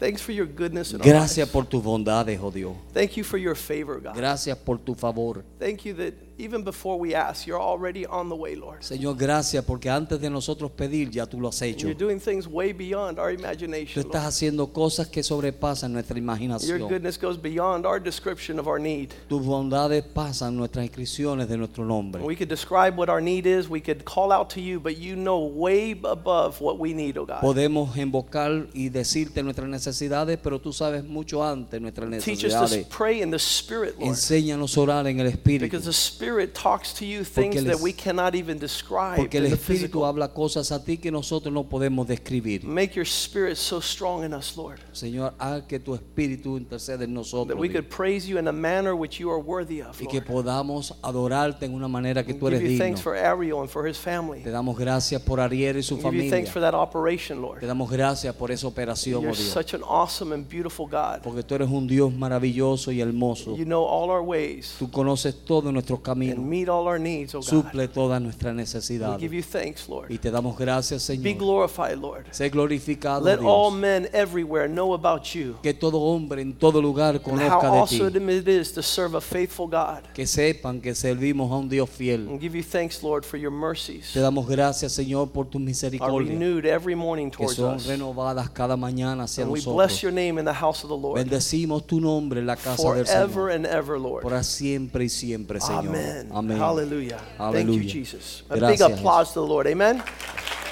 Thanks for your goodness in our Gracias lives. por tus bondades, oh Dios. Thank you for your favor, God. Gracias por tu favor. Thank you that even before we ask, you're already on the way, Lord. Señor, gracias porque antes de nosotros pedir ya tú lo has hecho. you're doing things way beyond our Tú imagination. estás Lord. haciendo cosas que sobrepasan nuestra Your imaginación. goodness goes beyond our description of our need. Tus bondades pasan nuestras inscripciones de nuestro nombre. We could describe what our need is, we could call out to you, but you know way above what we need, oh God. Podemos invocar y decirte nuestras necesidades, pero tú sabes mucho antes nuestras Teach us to necesidades. pray in the Spirit, Lord. Enséñanos a orar en el Espíritu. Because the Spirit talks to you things el that we cannot even describe Porque el Espíritu habla cosas a ti que nosotros no podemos describir. Make your Spirit so strong in us, Lord, Señor, haz que tu Espíritu interceda en that nosotros. we Dios. could praise you in a manner which you are worthy of, y que podamos adorarte en una manera que We tú eres digno. thanks for Ariel and for his family. Te damos gracias por Ariel y su We give you familia. thanks for that operation, Lord. Te damos gracias por esa operación, You're oh Dios. such an awesome and beautiful God. Porque tú eres un Dios maravilloso y hermoso. You know all our ways Tú conoces todos nuestros and caminos. meet all our needs, oh God. Suple todas nuestras We necesidades. give you thanks, Lord. Y te damos gracias, Be Señor. glorified, Lord. Sé glorificado, Let all Dios. men everywhere know about you Que todo hombre en todo lugar conozca de awesome ti. it is to serve a faithful God. Que sepan que servimos a un Dios fiel. And give you thanks, Lord, for your mercies Te damos gracias, Señor, por tus are misericordias. renewed every morning Que son us. renovadas cada mañana hacia And we nosotros. bless your name in the house of the Lord Bendecimos tu nombre en la casa del forever Señor. and ever, Lord. Por siempre y siempre, Señor. Amen. Amén. Hallelujah. Thank you, Jesus. A big Gracias, applause to the Lord. Amen.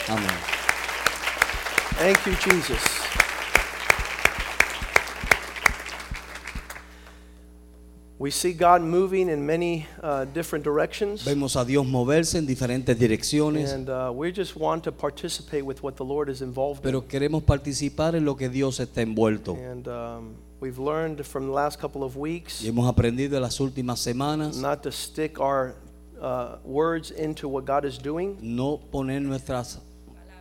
Amén. Thank you, Jesus. We see God moving in many uh, different directions, Vemos a Dios moverse en diferentes direcciones, and uh, we just want to participate with what the Lord is involved in. pero queremos participar en lo que Dios está envuelto. And um, we've learned from the last couple of weeks Y hemos aprendido en las últimas semanas not to stick our uh, words into what God is doing. no poner nuestras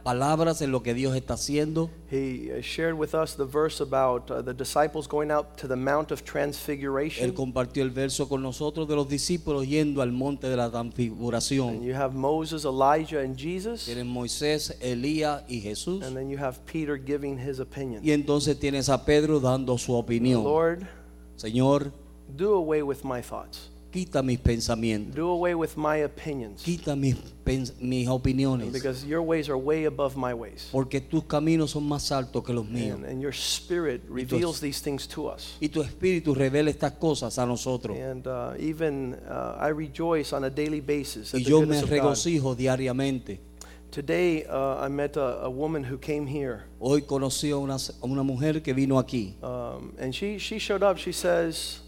palabras en lo que Dios está haciendo. He uh, shared with us the verse about uh, the disciples going out to the Mount of Él Transfiguration. compartió el verso con nosotros de los discípulos yendo al monte de la And transfiguración. you have Moses, Elijah, and Jesus. Moisés, Elías y Jesús. And then you have Peter giving his opinion. Y entonces tienes a Pedro dando su opinión. Lord, Señor, do away with my thoughts. Quita mis pensamientos, Do away with my opinions. quita mis, mis opiniones, Because your ways are way above my ways. porque tus caminos son más altos que los míos. And, and your spirit reveals these things to us. Y tu espíritu revela estas cosas a nosotros. And uh, even uh, I rejoice on a daily basis at Y the yo me goodness of God. regocijo diariamente. Today uh, I met a, a woman who came here. Hoy conocí a una, a una mujer que vino aquí. Um, and she, she showed up. She says,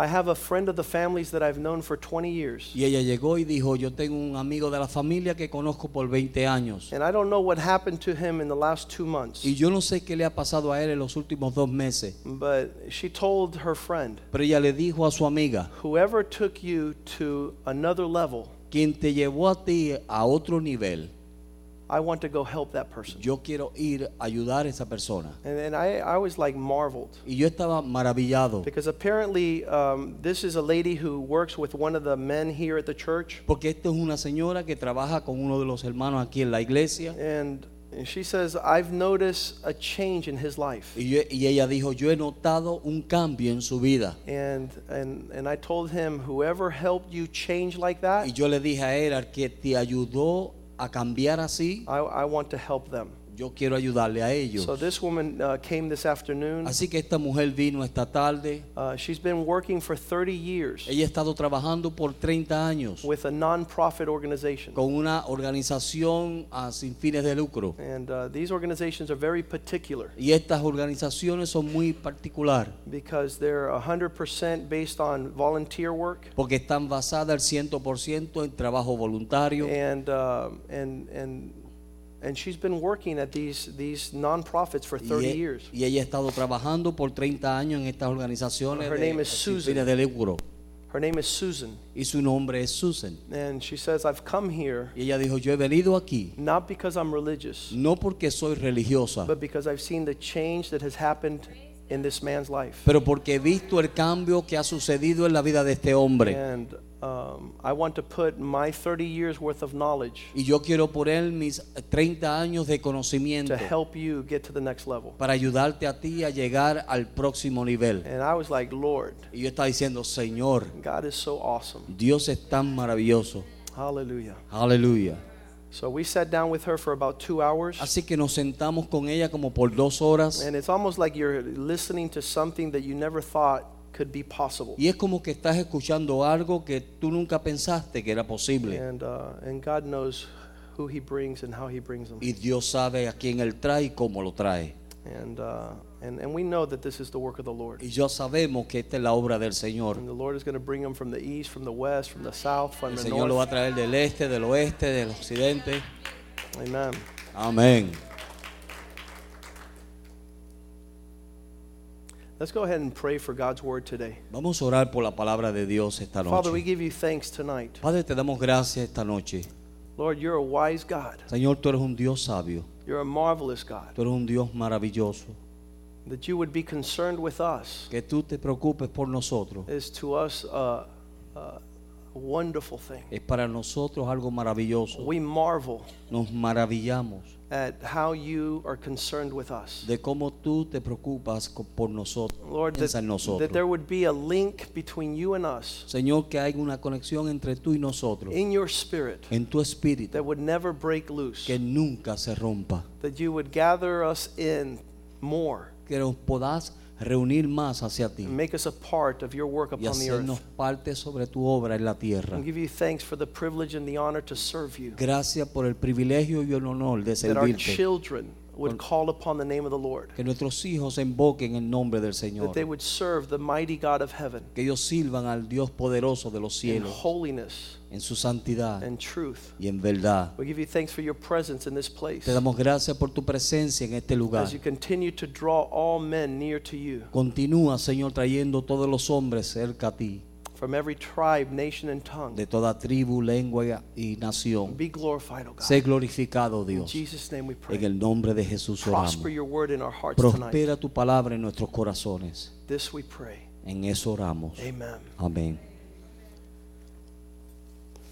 I have a friend of the families that I've known for 20 years. Y ella llegó y dijo, yo tengo un amigo de la familia que conozco por 20 años. And I don't know what happened to him in the last two months. Y yo no sé qué le ha pasado a él en los últimos dos meses. But she told her friend, Pero ella le dijo a su amiga, whoever took you to another level, quien te llevó a ti a otro nivel, I want to go help that person. yo quiero ir a ayudar a esa persona. And then I, I was like marveled. Y yo estaba maravillado. Because apparently, um, this is a lady who works with one of the men here at the church. Porque esta es una señora que trabaja con uno de los hermanos aquí en la iglesia. And and she says, I've noticed a change in his life. Y, yo- y ella dijo, yo he notado un cambio en su vida. And, and, and I told him, whoever helped you change like that, Y yo le dije a él, al que te ayudó a cambiar así, I, I want to help them. Yo quiero ayudarle a ellos. So this woman uh, came this afternoon. Así que esta mujer vino esta tarde. Uh, she's been working for 30 years Ella ha estado trabajando por 30 años with a non-profit organization. con una organización ah, sin fines de lucro. And uh, these organizations are very particular Y estas organizaciones son muy particular because they're 100% based on volunteer work. porque están basadas al 100% en trabajo voluntario And, um and, and and she's been working at these, these nonprofits for 30 y, e- years. y ella ha estado trabajando por 30 años en estas organizaciones Her de, name is Susan. fines de lucro. Her name is Susan. Y su nombre es Susan. And she says, I've come here Y ella dijo, yo he venido aquí not because I'm religious, no porque soy religiosa, but because I've seen the change that has happened in this man's life. pero porque he visto el cambio que ha sucedido en la vida de este hombre. And um, I want to put my 30 years worth of knowledge Y yo quiero poner mis 30 años de to help you get to the next level. para ayudarte a ti a llegar al próximo nivel. And I was like, Lord, Y yo estaba diciendo, Señor, God is so awesome. Dios es tan maravilloso. Hallelujah. Aleluya. So we sat down with her for about two hours. Así que nos sentamos con ella como por dos horas. And it's almost like you're listening to something that you never thought could be possible. Y es como que estás escuchando algo que tú nunca pensaste que era posible. And, uh, and God knows who He brings and how He brings them. Y Dios sabe a quién Él trae y cómo lo trae. And, uh, and, and we know that this is the work of the Lord. Y ya sabemos que esta es la obra del Señor. And the Lord is going to bring them from the east, from the west, from the south, from El the Señor lo va a north. traer del este, del oeste, del occidente. Amen. Amén. Let's go ahead and pray for God's word today. Vamos a orar por la palabra de Dios esta Father, we noche. give you thanks tonight. Padre, te damos gracias esta noche. Lord, you're a wise God. Señor, tú eres un Dios sabio. You're a marvelous God. Tú eres un Dios maravilloso. That you would be concerned with us Que tú te preocupes por nosotros. is to us a, a wonderful thing. Es para nosotros algo maravilloso. We marvel Nos maravillamos at how you are concerned with us. de cómo tú te preocupas por nosotros. Lord, that, en that there would be a link between you and us Señor, que hay una conexión entre tú y nosotros. in your spirit En tu espíritu. that would never break loose. Que nunca se rompa. That you would gather us in more Que nos podás reunir más hacia ti. and make us a part of your work Y upon the hacernos earth. parte sobre tu obra en la tierra. And give you thanks for the privilege and the honor to serve you. Gracias por el privilegio y el honor de That our servirte. children would call upon the name of the Lord. Que nuestros hijos invoquen el nombre del That Señor. they would serve the mighty God of heaven Que ellos sirvan al Dios poderoso de los in cielos. holiness En su santidad and truth. y en verdad. We give you thanks for your presence in this place Te damos gracias por tu presencia en este lugar. as you continue to draw all men near to you Continúa, Señor, trayendo todos los hombres cerca a ti, from every tribe, nation, and tongue. de toda tribu, lengua y nación. Be glorified, O Sé God. glorificado, In Dios. Jesus' name we En pray. el nombre de Jesús oramos. Prosper your word in our hearts tonight. Prospera tu palabra en nuestros corazones. This we pray. En eso oramos. Amen. Amén.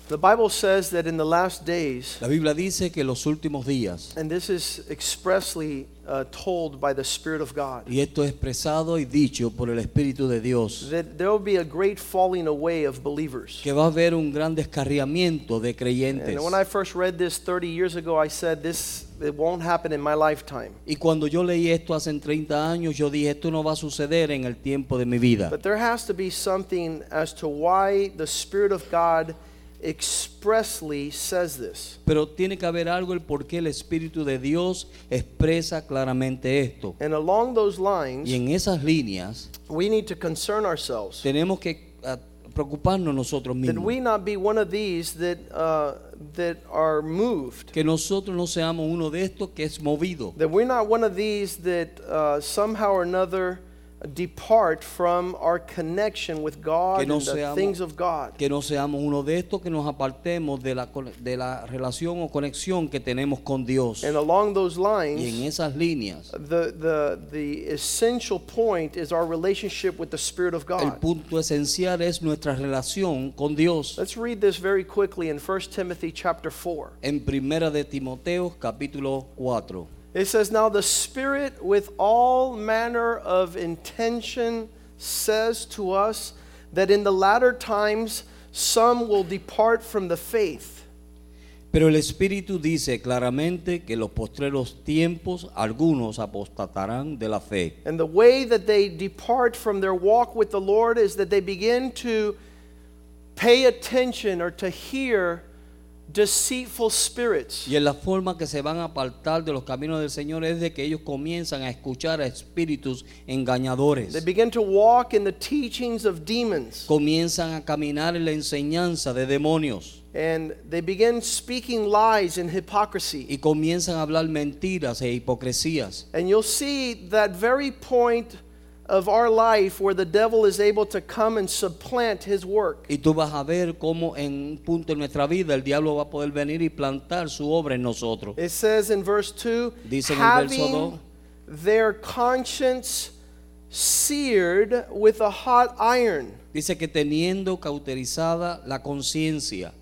The Bible says that in the last days, La Biblia dice que los últimos días, and this is expressly uh, told by the Spirit of God, y esto es expresado y dicho por el Espíritu de Dios, that there will be a great falling away of believers. que va a haber un gran descarriamiento de creyentes. And when I first read this 30 years ago, I said, This it won't happen in my lifetime. Y cuando yo leí esto hace 30 años, yo dije, esto no va a suceder en el tiempo de mi vida. But there has to be something as to why the Spirit of God expressly says this. Pero tiene que haber algo el por qué el Espíritu de Dios expresa claramente esto. And along those lines, Y en esas líneas we need to concern ourselves tenemos que ah, preocuparnos nosotros mismos. that we not be one of these that, uh, that are moved. Que nosotros no seamos uno de estos que es movido. That we're not one of these that uh, somehow or another depart from our connection with God no and the seamos- things of God. Que no seamos uno de estos que nos apartemos de la, de la relación o conexión que tenemos con Dios. And along those Y en lines, esas líneas, the, the, the essential point is our relationship with the Spirit of God. el punto esencial es nuestra relación con Dios. Let's read this very quickly in 1 Timothy chapter 4. En Primera de Timoteo, capítulo 4. It says, Now the Spirit with all manner of intention says to us that in the latter times some will depart from the faith. Pero el Espíritu dice claramente que en los postreros tiempos algunos apostatarán de la fe. And the way that they depart from their walk with the Lord is that they begin to pay attention or to hear deceitful spirits. Y en la forma que se van a apartar de los caminos del Señor es de que ellos comienzan a escuchar a espíritus engañadores. They begin to walk in the teachings of demons. Comienzan a caminar en la enseñanza de demonios. And they begin speaking lies and hypocrisy. Y comienzan a hablar mentiras e hipocresías. And you'll see that very point of our life where the devil is able to come and supplant his work. Y tú vas a ver cómo en un punto en nuestra vida el diablo va a poder venir y plantar su obra en nosotros. It says in verse 2 Dice en el verso having their conscience seared with a hot iron. Dice que teniendo cauterizada la conciencia,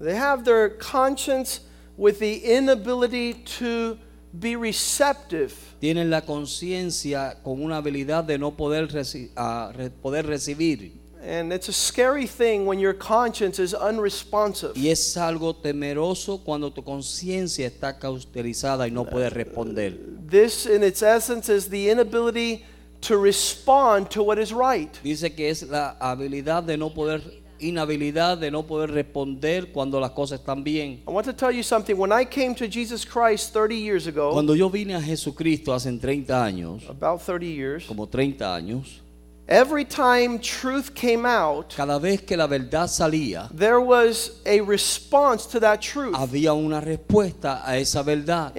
They have their conscience with the inability to be receptive. tienen la conciencia con una habilidad de no poder, reci- re- poder recibir. And it's a scary thing when your conscience is unresponsive. Y es algo temeroso cuando tu conciencia está cauterizada y no puede responder. This, in its essence, is the inability to respond to what is right. Dice que es la habilidad de no poder, inhabilidad de no poder responder cuando las cosas están bien. I want to tell you something. When I came to Jesus Christ 30 years ago, Cuando yo vine a Jesucristo hace 30 años, about 30 years, como 30 años, every time truth came out, cada vez que la verdad salía, there was a response to that truth. había una respuesta a esa verdad.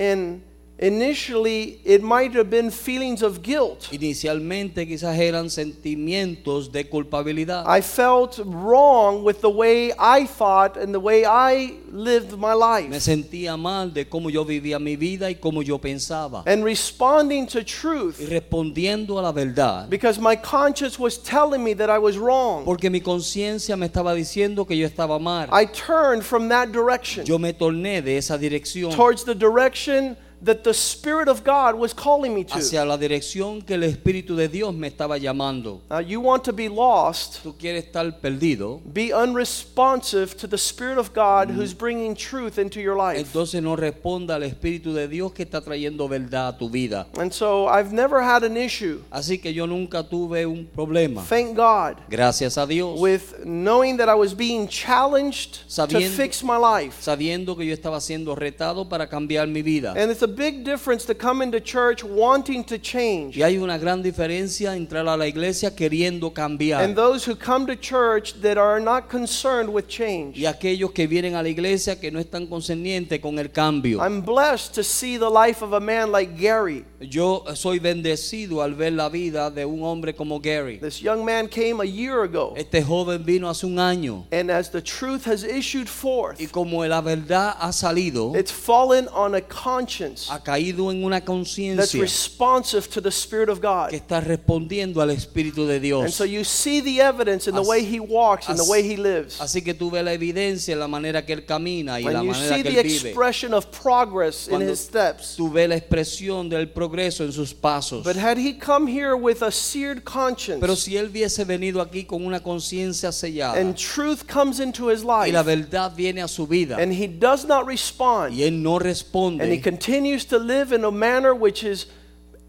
Initially, it might have been feelings of guilt. Inicialmente quizás eran sentimientos de culpabilidad. I felt wrong with the way I thought and the way I lived my life. Me sentía mal de cómo yo vivía mi vida y cómo yo pensaba. And responding to truth Y respondiendo a la verdad, because my conscience was telling me that I was wrong. porque mi conciencia me estaba diciendo que yo estaba mal. I turned from that direction Yo me torné de esa dirección towards the direction that the Spirit of God was calling me to. hacia la dirección que el Espíritu de Dios me estaba llamando. Now, you want to be lost, Tú quieres estar perdido, be unresponsive to the Spirit of God mm. who's bringing truth into your life. entonces no responda al Espíritu de Dios que está trayendo verdad a tu vida. And so I've never had an issue, Así que yo nunca tuve un problema. thank God, Gracias a Dios. with knowing that I was being challenged to fix my life. sabiendo que yo estaba siendo retado para cambiar mi vida. And it's a big difference to come into church wanting to change Y hay una gran diferencia entrar a la iglesia queriendo cambiar and those who come to church that are not concerned with change. y aquellos que vienen a la iglesia que no están concernientes con el cambio. I'm blessed to see the life of a man like Gary. Yo soy bendecido al ver la vida de un hombre como Gary. This young man came a year ago, Este joven vino hace un año and as the truth has issued forth, y como la verdad ha salido, it's fallen on a conscience ha caído en una that's conciencia responsive to the Spirit of que God. está respondiendo al Espíritu de And Dios. so you see the evidence in the way he walks and the way he lives. Así que tú ves la evidencia en la manera que él camina y la And you manera see que the él vive. expression of progress in Cuando his steps. Tú ves la expresión del progreso en sus pasos. But had he come here with a seared conscience Pero si él hubiese venido aquí con una conciencia sellada and truth comes into his y la life verdad viene a su vida and he does not respond y él no and he responde continues to live in a manner which is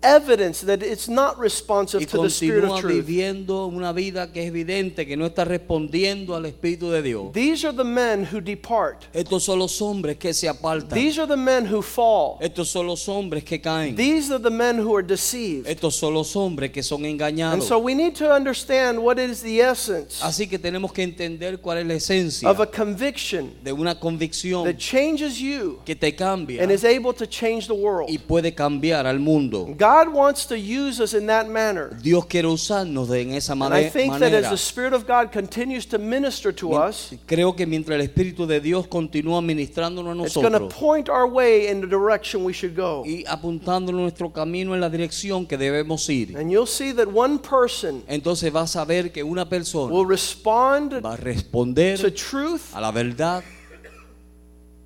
evidence that it's not responsive y to the Spirit of truth. viviendo una vida que es evidente que no está respondiendo al Espíritu de Dios. These are the men who depart. Estos son los hombres que se apartan. These are the men who fall. Estos son los hombres que caen. These are the men who are deceived. Estos son los hombres que son And engañados. so we need to understand what is the essence Así que tenemos que entender cuál es la esencia of a conviction de una convicción that changes you que te cambia and is able to change the world. y puede cambiar al mundo. God wants to use us in that manner. Dios quiere usarnos de en esa And I think that as manera. the Spirit of God continues to minister to us, Creo que mientras el Espíritu de Dios continúa ministrándonos a it's going to nosotros point our way in the direction we should go. y apuntando nuestro camino en la dirección que debemos ir, And you'll see that one person entonces vas a ver que una persona will respond va a to responder truth a la verdad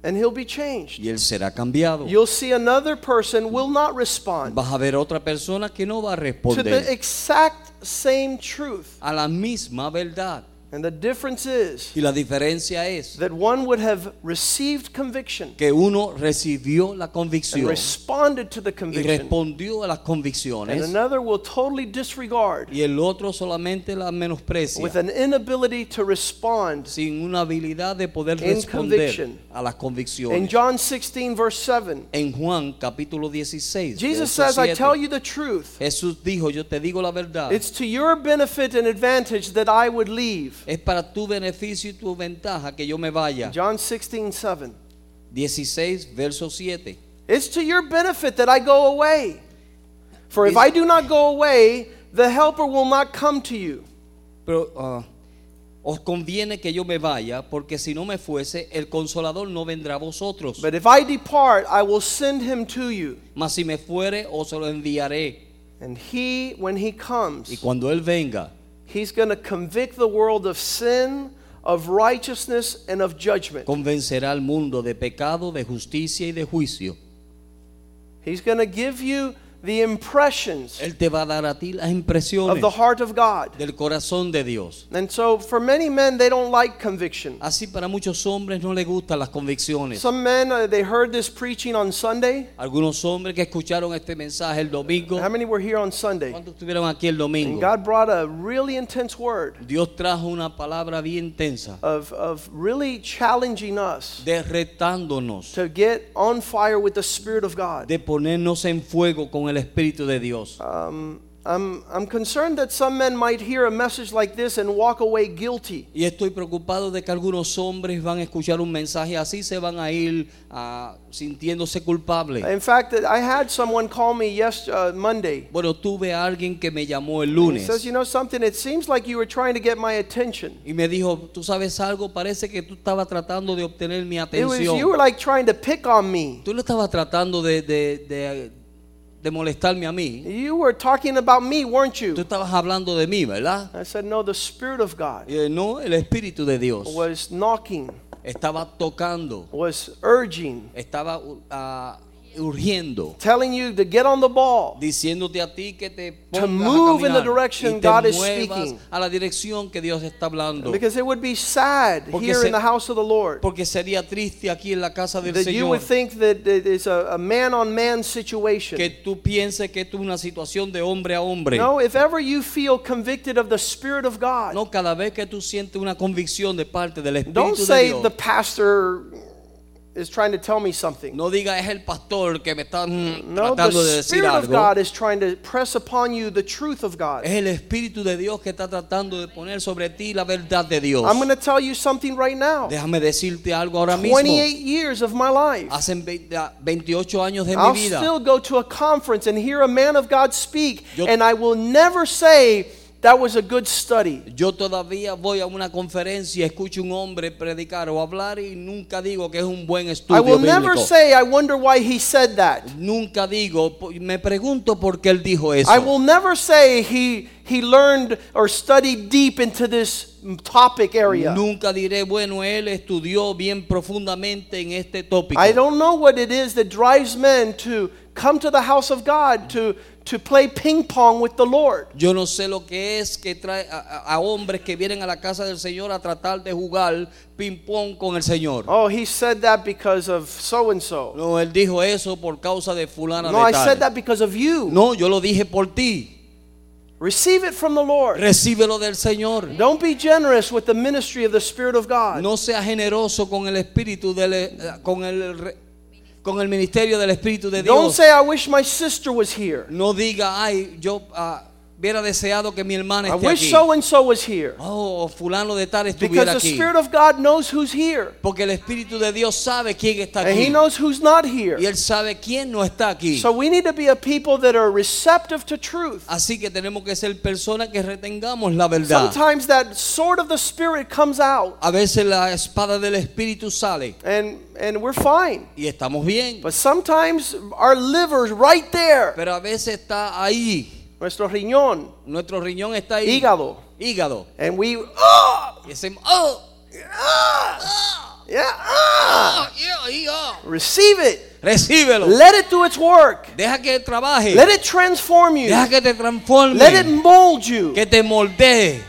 and he'll be changed. y él será cambiado. You'll see another person will not respond Vas a ver otra persona que no va a to the responder exact same truth. a la misma verdad. And the difference is Y la diferencia es that one would have received conviction que uno recibió la and convicción responded to the y conviction, respondió a las and convicciones another will totally disregard y el otro solamente la with an inability to respond. sin una habilidad de poder In responder conviction. a las In convicciones. John 16, verse 7, En Juan capítulo 16, Jesus verso says, I 7, tell you the truth. Jesús dijo, yo te digo la verdad, It's to your benefit and advantage that I would leave. Es para tu beneficio y tu ventaja que yo me vaya. John 16, 7. 16, verso 7. It's to your benefit that I go away. For if I do not go away, the helper will not come to you. Pero ah, os conviene que yo me vaya, porque si no me fuese, el consolador no vendrá a vosotros. But if I depart, I will send him to you. Mas si me fuere, os lo enviaré. And he, when he Y comes, cuando Él venga, he's going to convict the world of sin, of righteousness, and of judgment. convencerá al mundo de pecado, de justicia y de juicio. He's going to give you the impressions Él te va a dar a ti las of the heart of God. del corazón de Dios. And so, for many men, they don't like conviction. Así para muchos hombres no les gustan las convicciones. Some men, uh, they heard this preaching on Sunday. Algunos hombres que escucharon este mensaje el domingo, How many were here on Sunday? ¿cuántos estuvieron aquí el And? God brought a really intense word Dios trajo una palabra bien tensa, of, of really challenging us de retándonos, to get on fire with the Spirit of God. de ponernos en fuego con el Espíritu de Dios. Um, I'm, I'm concerned that some men might hear a message like this and walk away guilty. Y estoy preocupado de que algunos hombres van a escuchar un mensaje así, se van a ir ah, sintiéndose culpables. In fact, I had someone call me yes uh, Monday. Bueno, tuve a alguien que me llamó el He lunes says, you know something, it seems like you were trying to get my attention. y me dijo, tú sabes algo, parece que tú estabas tratando de obtener mi It was, you atención. were like trying to pick on me. Tú le estabas tratando de, de, de- de molestarme a mí. You were talking about me, weren't Tú you? estabas hablando de mí, ¿verdad? I said, no, the Spirit of God Y, eh, no, el Espíritu de Dios was knocking, estaba tocando, was urging, estaba ah, urgiendo, telling you to get on the ball. diciéndote a ti que te To move a in the direction y te God is speaking. a la dirección que Dios está hablando. Because it would be sad Porque here se- in the house of the Lord Porque sería triste aquí en la casa del that you would think that it is a, a man on man situation. que tú pienses que es una situación de hombre a hombre. No, if ever you feel convicted of the Spirit of God, No, cada vez que tú sientes una convicción de parte del don't Espíritu de say the pastor is trying to tell me something. no diga es el pastor que me está No, tratando de the decir Spirit of algo. God is trying to press upon you the truth of God. Es el Espíritu de Dios que está tratando de poner sobre ti la verdad de Dios. I'm going to tell you something right now. Déjame decirte algo ahora mismo. 28 years of my life. Hace 28 años de mi I'll vida. still go to a conference and hear a man of God speak, Yo- and I will never say that was a good study. Yo todavía voy a una conferencia, escucho un hombre predicar o hablar y nunca digo que es un buen I estudio will never bíblico. say, I wonder why he said that. Nunca digo, me pregunto por qué él dijo eso. I will never say he, he learned or studied deep into this topic area. Nunca diré, bueno, él estudió bien profundamente en este tópico. I don't know what it is that drives men to come to the house of God to, to play ping pong with the Lord. Yo no sé lo que es que trae a, a- hombres que vienen a la casa del Señor a tratar de jugar ping pong con el Señor. Oh, he said that because of so and so. No, él dijo eso por causa de fulana No, de I said that because of you. No, yo lo dije por ti. Receive it from the Lord. Recíbelo del Señor. Don't be generous with the ministry of the Spirit of God. No sea generoso con el espíritu del eh, con el con el ministerio del espíritu de Don't Dios. say, I wish my sister was here. No diga, ay, yo ah, hubiera deseado que mi hermana I esté wish aquí. so and so was here. Oh, fulano de tal Because estuviera the aquí. Spirit of God knows who's here. Porque el espíritu de Dios sabe quién está And He aquí. knows who's not here. Y él sabe quién no está aquí. So we need to be a people that are receptive to truth. Así que tenemos que ser personas que retengamos la verdad. Sometimes that sword of the Spirit comes out A veces la espada del espíritu sale and, and we're fine. y estamos bien. But sometimes our liver's right there. Pero a veces está ahí. Nuestro riñón, Nuestro riñón está ahí. hígado. Hígado. And we, oh, Y oh, ah, yeah, ah. oh, yeah, yeah. Receive it. Recíbelo. Let it do its work. Deja que trabaje. Let it transform you. Deja que te transforme. Let it mold you. Que te moldee.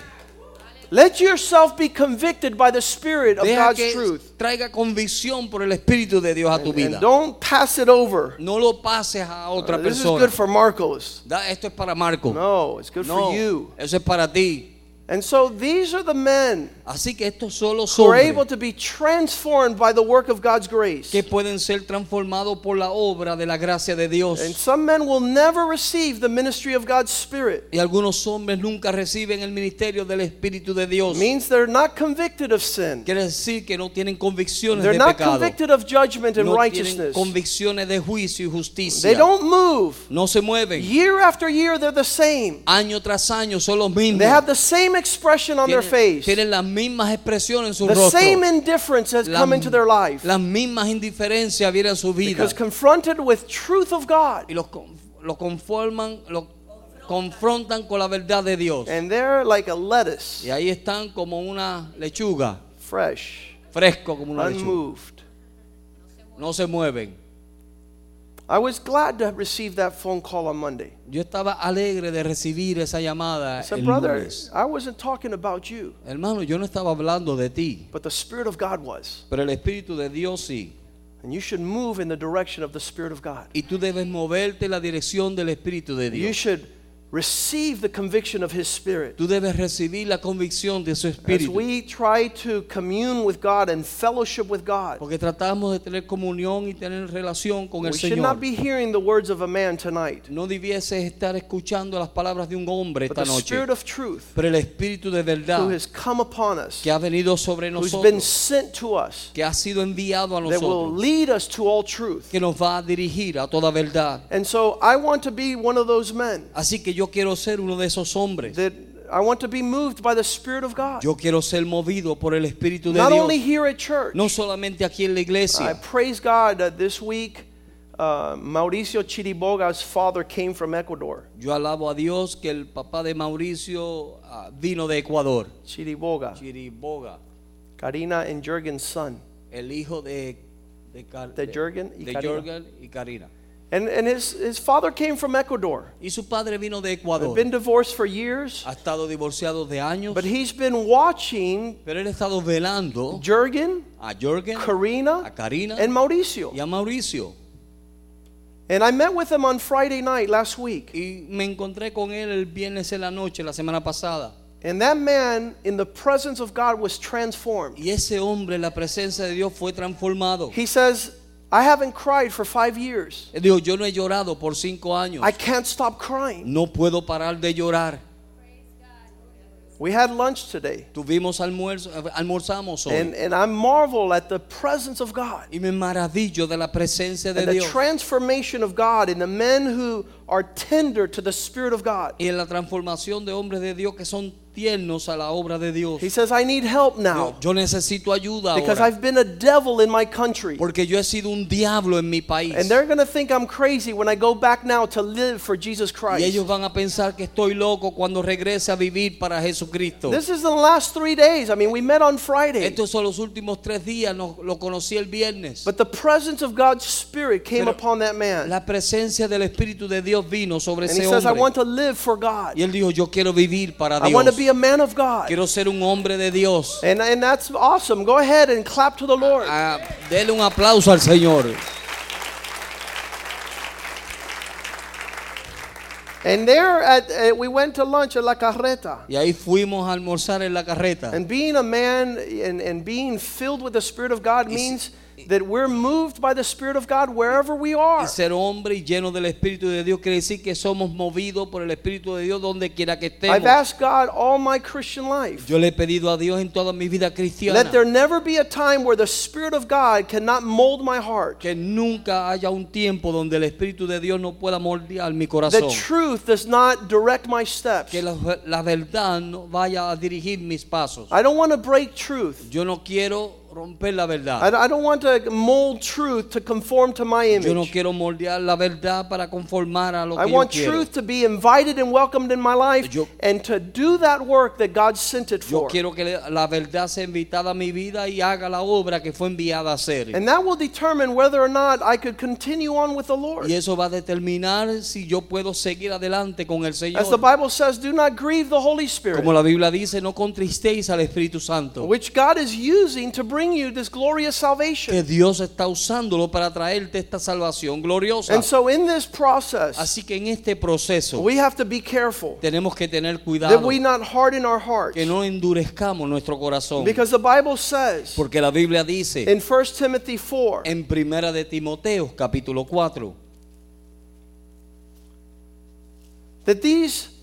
Let yourself be convicted by the Spirit of Deja God's que truth. traiga convicción por el Espíritu de Dios a tu And vida. don't pass it over. No lo pases a otra Uh, this is persona. good for Marcos. Da- esto es para Marco. No, it's good No, for you. eso es para ti. And so these are the men Así que estos son los who are able to be transformed by the work of God's grace. que pueden ser transformados por la obra de la gracia de Dios. And some men will never receive the ministry of God's Spirit. Y algunos hombres nunca reciben el ministerio del Espíritu de Dios. means they're not convicted of sin. Quiere decir que no tienen convicciones They're de not pecado. convicted of judgment and No tienen righteousness. convicciones de juicio y justicia. They don't move. No se mueven. Year after year, they're the same. Año tras año son los mismos. They have the same expression on their face. tienen las mismas expresiones en su The rostro. same indifference has La- come into their life. Las mismas indiferencias vienen a su vida. Because confronted with truth of God, y los, los conforman, los confrontan con la verdad de Dios. and they're like a lettuce, Y ahí están como una lechuga, fresh, fresco como una lechuga. unmoved. No se mueven. I was glad to receive that phone call on Monday. Yo estaba alegre de recibir esa llamada I said, el brother, lunes. I wasn't talking about you, Hermano, yo no estaba hablando de ti, but the Spirit of God was. pero el Espíritu de Dios sí. And you should move in the direction of the Spirit of God. Y tú debes moverte en la dirección del Espíritu de Dios. You should receive the conviction of His Spirit. Tú debes recibir la convicción de su espíritu. As we try to commune with God and fellowship with God, Porque tratamos de tener comunión y tener relación con we el should not be hearing the words of a man tonight, No debieses estar escuchando las palabras de un hombre esta noche. but the. Spirit of truth Pero el Espíritu de verdad. who has come upon us, que ha venido sobre nosotros. who's been sent to us, que ha sido enviado a nosotros. that will lead us to all truth. que nos va a dirigir a toda verdad. And so I want to be one of those men Así que yo quiero ser uno de esos hombres. that I want to be moved by the Spirit of God. Yo quiero ser movido por el Espíritu de Not only Dios. here at church. No solamente aquí en la I iglesia. praise God that this week uh, Mauricio Chiriboga's father came from Ecuador. Yo alabo a Dios que el papá de Mauricio ah, vino de Ecuador. Chiriboga, Chiriboga, Karina and Jurgen's son. el hijo de, de, Car- De Jürgen y de Karina. Jürgen y Karina. And, and his, his father came from Ecuador. Y su padre vino de Ecuador. been divorced for years, Ha estado divorciado de años. but he's been watching Pero él ha estado velando Jurgen, a Jürgen, Karina, a Karina and Mauricio. y a Mauricio. And I met with him on Friday night last week. Y me encontré con él el viernes en la noche, la semana pasada. And that man, in the presence of God, was transformed. Y ese hombre en la presencia de Dios fue transformado. He says, I haven't cried for five years. Él dijo, yo no he llorado por cinco años. I can't stop crying. No puedo parar de llorar. We had lunch today. Tuvimos almuerzo, almorzamos hoy. And, and I marvel at the presence of God y me maravillo de la presencia de and the transformation of God in the men who are tender to the Spirit of God. y en la transformación de hombres de Dios que son tiernos a la obra de Dios. He says, I need help now yo necesito ayuda because ahora. I've been a devil in my country. Porque yo he sido un diablo en mi país. And they're going to think I'm crazy when I go back now to live for Jesus Christ. Y ellos van a pensar que estoy loco cuando regrese a vivir para Jesucristo. This is the last three days. I mean, we met on Friday. Estos son los últimos tres días, no- lo conocí el viernes. But the presence of God's Spirit came Pero upon that man. La presencia del Espíritu de Dios vino sobre And he ese says, I want to live for God. Y él dijo, yo quiero vivir para I want to Dios. Be a man of God. Quiero ser un hombre de Dios. And, and that's awesome. Go ahead and clap to the Lord. Ah, dele un aplauso al Señor. And there, at, uh, we went to lunch at La Carreta. Y ahí fuimos a almorzar en la carreta. And being a man and, and being filled with the Spirit of God means that we're moved by the Spirit of God wherever we are. Ser hombre y lleno del Espíritu de Dios quiere decir que somos movidos por el Espíritu de Dios donde quiera que estemos. I've asked God all my Christian life. Yo le he pedido a Dios en toda mi vida cristiana Let there never be a time where the Spirit of God cannot mold my heart. que nunca haya un tiempo donde el Espíritu de Dios no pueda moldear mi The truth does not direct my steps. Que la, la verdad no vaya a dirigir mis pasos. I don't want to break truth. Yo no quiero romper la I, verdad. I don't want to mold truth to conform to my Yo no image. quiero moldear la verdad para conformar a lo I que yo want quiero. truth to be invited and welcomed in my life Yo- and to do that work that God sent it Yo for. quiero que le- la verdad sea invitada a mi vida y haga la obra que fue enviada a hacer. And that will determine whether or not I could continue on with the Lord. Y eso va a determinar si yo puedo seguir adelante con el As the Señor. Bible says, do not grieve the Holy Spirit, Como la Biblia dice, no contristéis al Espíritu Santo. which God is using to bring you this glorious Que salvation. Dios está usándolo para traerte esta salvación gloriosa. And so in this process, Así que en este proceso we have to be careful tenemos que tener that cuidado we not harden our hearts. que no endurezcamos nuestro corazón. Because the Bible says Porque la Biblia dice in 1 Timothy 4 en Primera de Timoteo, capítulo 4, that these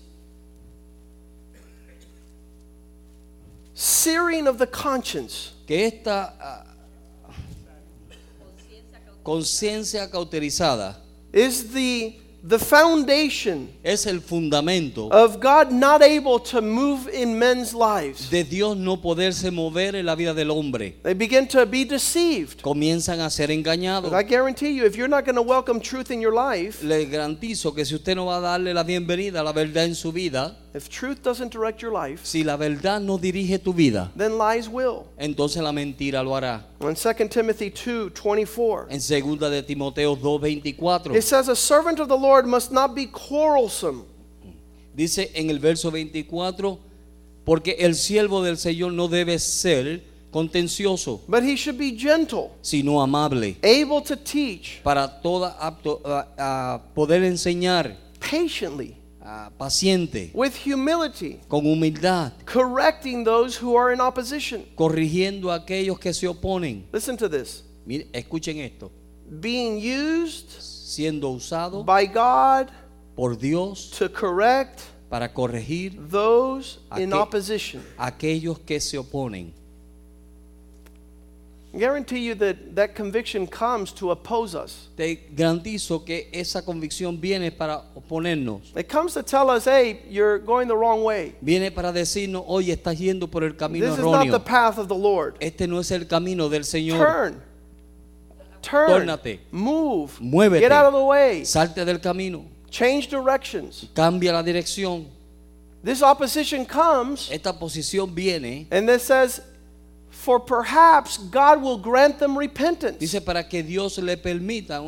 searing of the conscience que esta ah, conciencia cauterizada is the the foundation es el fundamento of God not able to move in men's lives. de Dios no poderse mover en la vida del hombre. They begin to be deceived. Comienzan a ser engañados. But I guarantee you, if you're not going to welcome truth in your life, Le garantizo que si usted no va a darle la bienvenida a la verdad en su vida, if truth doesn't direct your life, si la verdad no dirige tu vida, then lies will. entonces la mentira lo hará. In 2 Timothy 2 24, En segunda de Timoteo 2:24 it says, A servant of the Lord must not be quarrelsome, dice en el verso 24, porque el siervo del Señor no debe ser contencioso, but he should be gentle, sino amable, able to teach, para toda apto a, a poder enseñar, patiently, a paciente, with humility, con humildad, correcting those who are in opposition. corrigiendo a aquellos que se oponen. Listen to this Mire, escuchen esto, being used siendo usado by God por Dios to correct para corregir those in opposition. aquellos que se oponen. Guarantee you that that conviction comes to oppose us. Te garantizo que esa convicción viene para oponernos. It comes to tell us, hey, you're going the wrong way. Viene para decirnos, oye, estás yendo por el camino This is not the erróneo. path of the Lord. Este no es el camino del Señor. Turn. Turn. Tórnate. Move. Muévete. Get out of the way. Salte del camino. Change directions. Cambia la dirección. This opposition comes Esta posición viene, and it says, for perhaps God will grant them repentance. dice, para que Dios le permita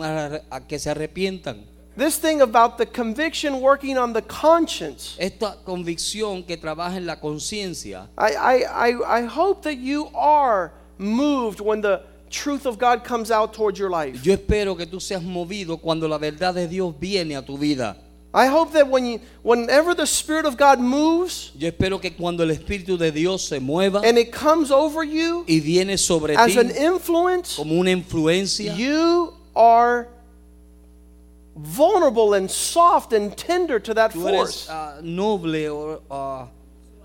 a que se arrepientan. This thing about the conviction working on the conscience, Esta convicción que trabaja en la conciencia, I, I, I, I hope that you are moved when the truth of God comes out towards your life. yo espero que tú seas movido cuando la verdad de Dios viene a tu vida. I hope that when you, whenever the Spirit of God moves Yo espero que cuando el Espíritu de Dios se mueva and it comes over you y viene sobre as ti an influence, como una influencia, you are vulnerable and soft and tender to that tú eres force. ah, noble o ah,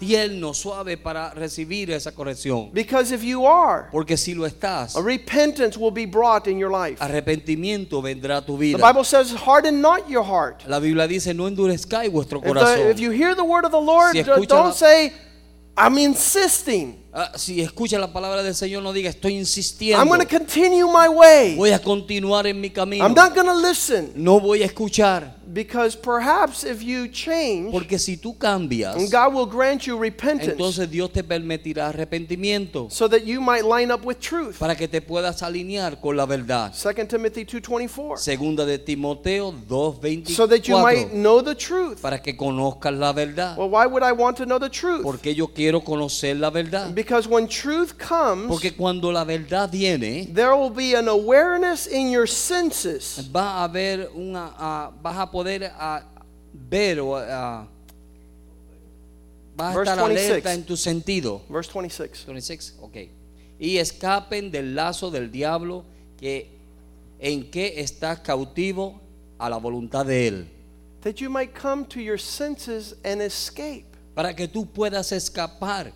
tierno, suave para recibir esa corrección. Because if you are, Porque si lo estás, a repentance will be brought in your life. arrepentimiento vendrá a tu The vida. Bible says, harden not your heart. La Biblia dice, no endurezcáis vuestro If, the- corazón. if you hear the word of the Lord, Si don't la- say, I'm insisting. Ah, si escucha la palabra del Señor, no diga, estoy insistiendo. I'm going to continue my way. Voy a continuar en mi camino. I'm not going to listen. No voy a escuchar. Because perhaps if you change, Porque si tú cambias, God will grant you repentance entonces Dios te permitirá arrepentimiento so that you might line up with truth. para que te puedas alinear con la verdad. 2 Timothy 2:24. Segunda de Timoteo So that you might 2:24 know the truth. para que conozcas la verdad. Well, why would I want to know the truth? Porque yo quiero conocer la verdad. Because when truth comes, Porque cuando la verdad viene, there will be an awareness in your senses va a haber una, ah, vas a poder ah, ver o ah, vas a Verse estar 26. alerta en tu sentido. Verse 26. 26, ok. Y escapen del lazo del diablo que en que estás cautivo a la voluntad de él, That you might come to your senses and escape. para que tú puedas escapar,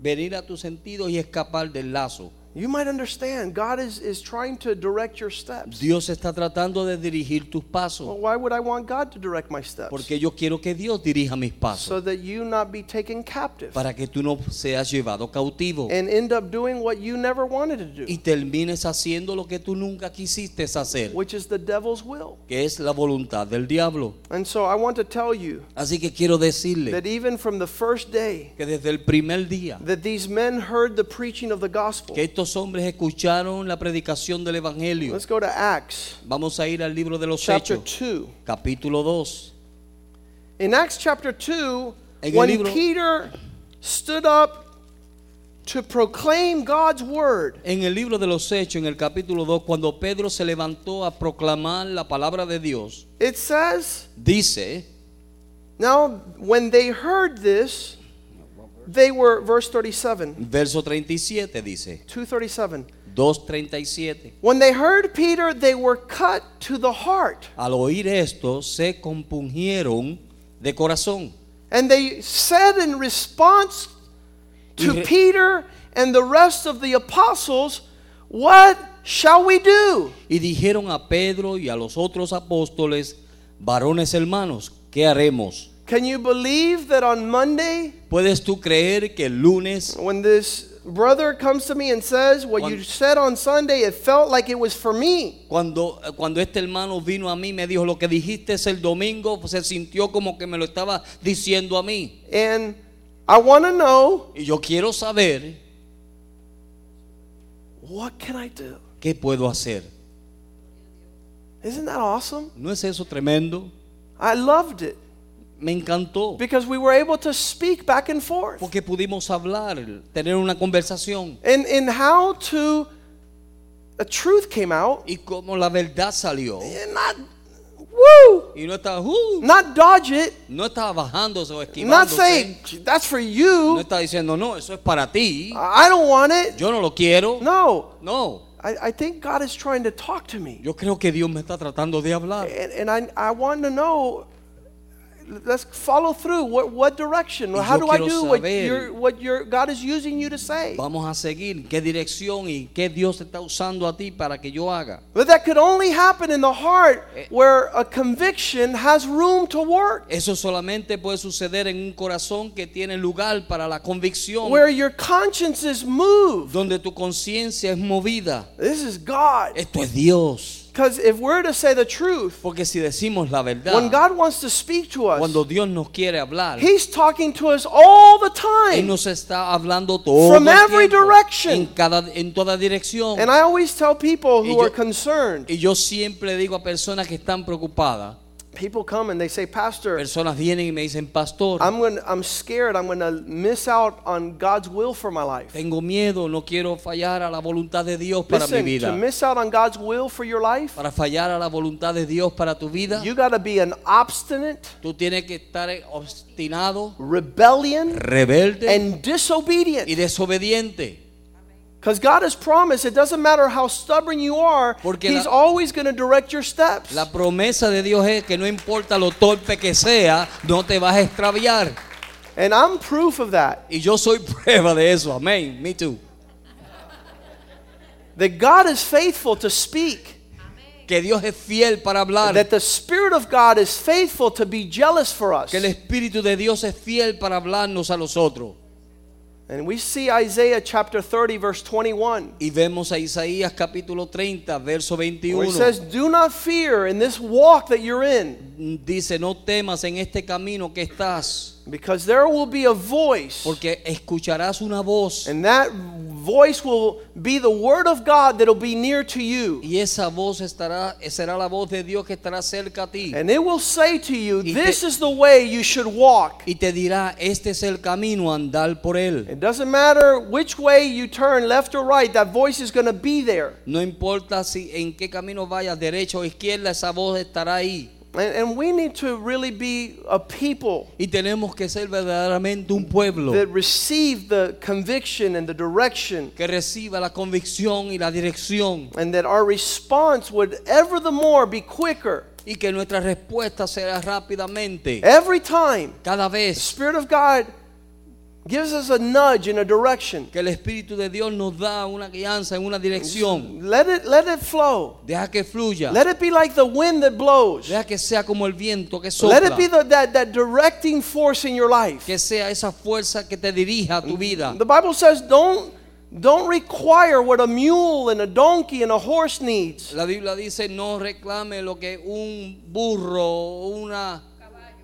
venir a tus sentidos y escapar del lazo. You might understand God is, is trying to direct your steps. Dios está tratando de dirigir tus Well, pasos. why would I want God to direct my steps? Porque yo quiero que Dios dirija mis pasos. So that you not be taken captive Para que tú no seas llevado cautivo. and end up doing what you never wanted to do, Y termines haciendo lo que tú nunca quisiste hacer. which is the devil's will. Que es la voluntad del diablo. And so I want to tell you Así que quiero decirle that even from the first day que desde el primer día that these men heard the preaching of the gospel, que estos hombres escucharon la predicación del Evangelio. let's go to Acts Vamos a ir al libro de los chapter Hechos, 2. capítulo 2. In Acts chapter 2, En when libro- Peter stood up to proclaim God's word, En el libro de los Hechos, en el capítulo 2, cuando Pedro se levantó a proclamar la palabra de Dios, it says, dice, Now, when they heard this, they were, verse 37, verso 37 dice, 237. 2.37. When they heard Peter, they were cut to the heart. Al oír esto, se compungieron de corazón. And they said in response to Peter and the rest of the apostles, What shall we do? Y dijeron a Pedro y a los otros apóstoles, varones hermanos, ¿qué haremos? Can you believe that on Monday, ¿Puedes tú creer que el lunes, when this brother comes to me and says, What you said on Sunday, it felt like it was for me? cuando, eh, cuando este hermano vino a mí, me dijo, lo que dijiste es el domingo, se sintió como que me lo estaba diciendo a mí? And I want to know, Y yo quiero saber What can I do? qué puedo hacer. Isn't that awesome? ¿No es eso tremendo? I loved it Me encantó. because we were able to speak back and forth. Porque pudimos hablar, tener una conversación. And, and how to, a truth came out, Y como la verdad salió. and not, woo, Y no estaba, uh, not dodge it, no estaba bajándose o not esquivándose. say, that's for you. No está diciendo, no, eso es para ti. I don't want it. Yo no lo quiero. No, No. I, I think God is trying to talk to me. Yo creo que Dios me está tratando de hablar. And, and I, I want to know, let's follow through. What, what direction? How do I do what, your, what your, God is using you to say? Vamos a seguir qué dirección y qué Dios está usando a ti para que yo haga. But that could only happen in the heart where a conviction has room to work. Eso solamente puede suceder en un corazón que tiene lugar para la convicción, Where your conscience is moved. donde tu conciencia es movida. This is God. Esto es Dios. Because if we're to say the truth, Porque si decimos la when God wants to speak to us, cuando Dios nos quiere hablar, He's talking to us all the Él time. nos está hablando todo From el every tiempo, direction. en cada en toda dirección. And I always tell people who yo- are concerned, Y yo siempre digo a personas que están preocupadas, people come and they say, Pastor, personas vienen y me dicen, pastor, I'm going I'm scared I'm going to miss out on God's will for my life. tengo miedo, no quiero fallar a la voluntad de Dios para mi Listen, to vida. miss out on God's will for your life, Para fallar a la voluntad de Dios para tu vida, you got to be an obstinate, tú tienes que estar obstinado, rebellion, rebelde and y disobedient. desobediente. Because God has promised, it doesn't matter how stubborn you are, Porque He's la- always going to direct your steps. La promesa de Dios es que no importa lo torpe que sea, no te vas a extraviar. And I'm proof of that. Y yo soy prueba de eso. Amén. Me too. That God is faithful to speak. Que Dios es fiel para hablar. That the Spirit of God is faithful to be jealous for us. Que el Espíritu de Dios es fiel para hablarnos a nosotros. And we see Isaiah chapter 30, verse 21. Y vemos a Isaías capítulo 30, verso Where 21. it says, Do not fear in this walk that you're in, Dice, no temas en este camino que estás, because there will be a voice, porque escucharás una voz. and that voice will be the word of God that'll be near to you. Y esa voz estará, será la voz de Dios que estará cerca a ti. And it will say to you, Y This te- is the way you should walk. Y te dirá, este es el camino, andar por él. It doesn't matter which way you turn, left or right, that voice is going to be there. No importa si en qué camino vayas, derecha o izquierda, esa voz estará ahí. And, and we need to really be a people Y tenemos que ser verdaderamente un pueblo that receive the conviction and the direction, que reciba la convicción y la dirección and that our response would ever the more be quicker. y que nuestra respuesta será rápidamente. Every time Cada the Spirit of God gives us a nudge in a direction. que el Espíritu de Dios nos da una guianza en una dirección. Let it let it flow. Deja que fluya. Let it be like the wind that blows. Deja que sea como el viento que Let it be sopla. the, that, that directing force in your life. Que sea esa fuerza que te dirija a tu vida. The Bible says don't don't require what a mule and a donkey and a horse needs. La Biblia dice no reclame lo que un burro, una,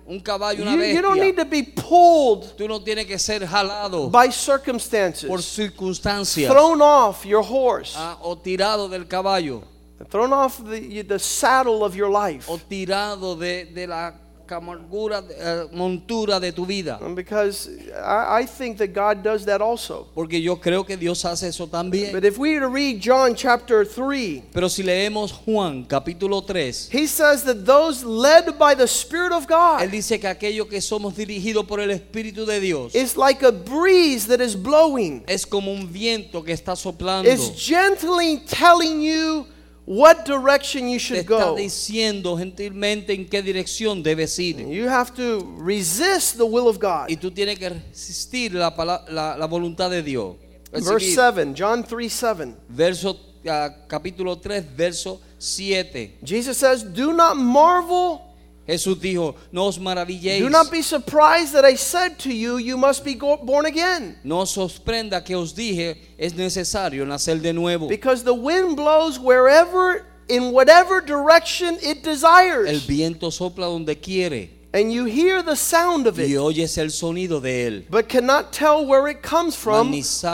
un caballo, una You, you don't need to be pulled Tú no tienes que ser jalado by por circumstances, circunstancias. Thrown off your horse, ah, o tirado del caballo. Thrown off the, the saddle of your life. o tirado de, de la eh, montura de tu vida. Because I, I think that God does that also. Porque yo creo que Dios hace eso también. But if we were to read John chapter 3, Pero si leemos Juan capítulo 3, he says that those led by the Spirit of él God dice que aquello que somos dirigidos por el Espíritu de Dios is like a breeze that is blowing. es como un viento que está soplando. It's gently telling you what direction you Te should está go. diciendo gentilmente en qué dirección debes ir. You have to resist the will of God. Y tú tienes que resistir la, la, la voluntad de Dios. Verse 7, John 3 7. Verso, ah, capítulo 3, verso 7. Jesus says, Do not marvel, Jesús dijo, no os maravilléis. do not be surprised that I said to you, You must be born again. No os sorprenda que os dije, es necesario nacer de nuevo. Because the wind blows wherever, in whatever direction it El desires. viento sopla donde quiere And you hear the sound of y it, oyes el sonido de él, but cannot tell where it comes from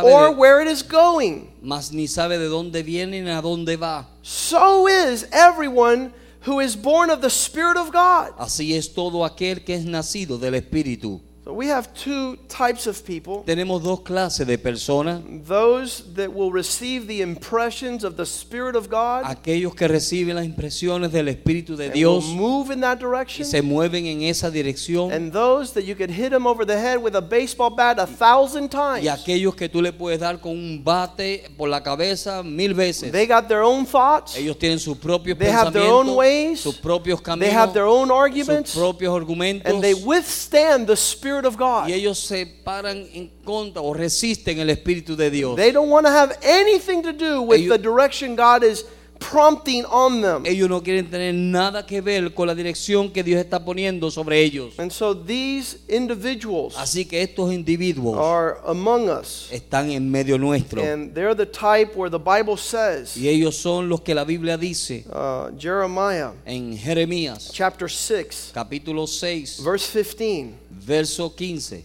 or de- where it is going. mas ni sabe de dónde viene ni a dónde va. So is everyone who is born of the Spirit of God. Así es todo aquel que es nacido del Espíritu. So we have two types of people Tenemos dos clases de personas. those that will receive the impressions of the Spirit of God Aquellos que reciben las impresiones del Espíritu de and Dios will move in that y direction, se mueven en esa dirección. and those that you could hit them over the head with a baseball bat a thousand times. Y aquellos que tú le puedes dar con un bate por la cabeza mil veces. They got their own thoughts, Ellos tienen sus propios They have their own pensamientos, ways. sus propios they have their caminos, own sus arguments, propios argumentos. and they withstand the Spirit of God. y ellos se paran en contra o resisten el Espíritu de Dios. They don't want to have anything to do with Ellos- the direction God is prompting on them. Ellos no quieren tener nada que ver con la dirección que Dios está poniendo sobre ellos. And so these individuals Así que estos individuos are among us. están en medio nuestro. And they're the type where the Bible says, Y ellos son los que la Biblia dice uh, Jeremiah en Jeremías chapter 6, capítulo 6, verse 15, verso 15.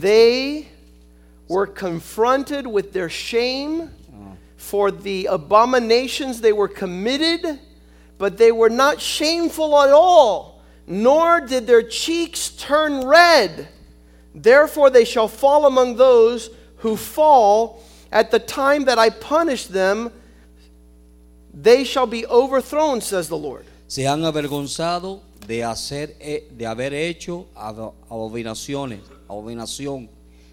they were confronted with their shame for the abominations they were committed, but they were not shameful at all, nor did their cheeks turn red. Therefore, they shall fall among those who fall at the time that I punish them. They shall be overthrown, says the Lord. se han avergonzado de hacer eh, de haber hecho abo- abominaciones, abominación.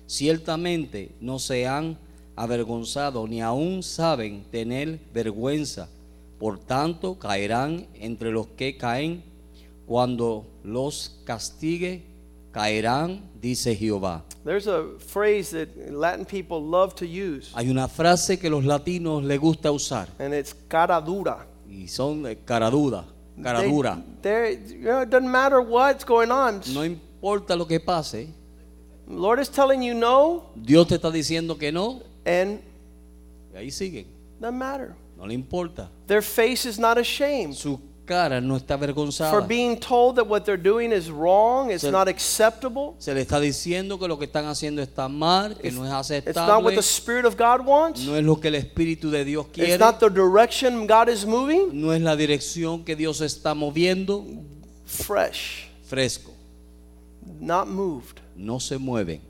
Ciertamente no se han avergonzado ni aún saben tener vergüenza. Por tanto, caerán entre los que caen cuando los castigue, caerán, dice Jehová. There's a phrase that Latin people love to use, Hay una frase que los latinos les gusta usar and it's cara dura. y son de cara dura, cara dura. they're- you know, it doesn't matter what's going on. No importa lo que pase, Lord is telling you no, Dios te está diciendo que no, and y ahí siguen. doesn't matter. No le importa. Their face is not ashamed Su cara no está for avergonzada. being told that what they're doing is wrong, it's Se- not acceptable, Se le está diciendo que lo que están haciendo está mal, que no es it's not what aceptable, the Spirit of God wants, no es lo que el Espíritu de Dios it's quiere, not the direction God is moving. no es la dirección que Dios está moviendo. Fresh, Fresco, not moved. no se mueven.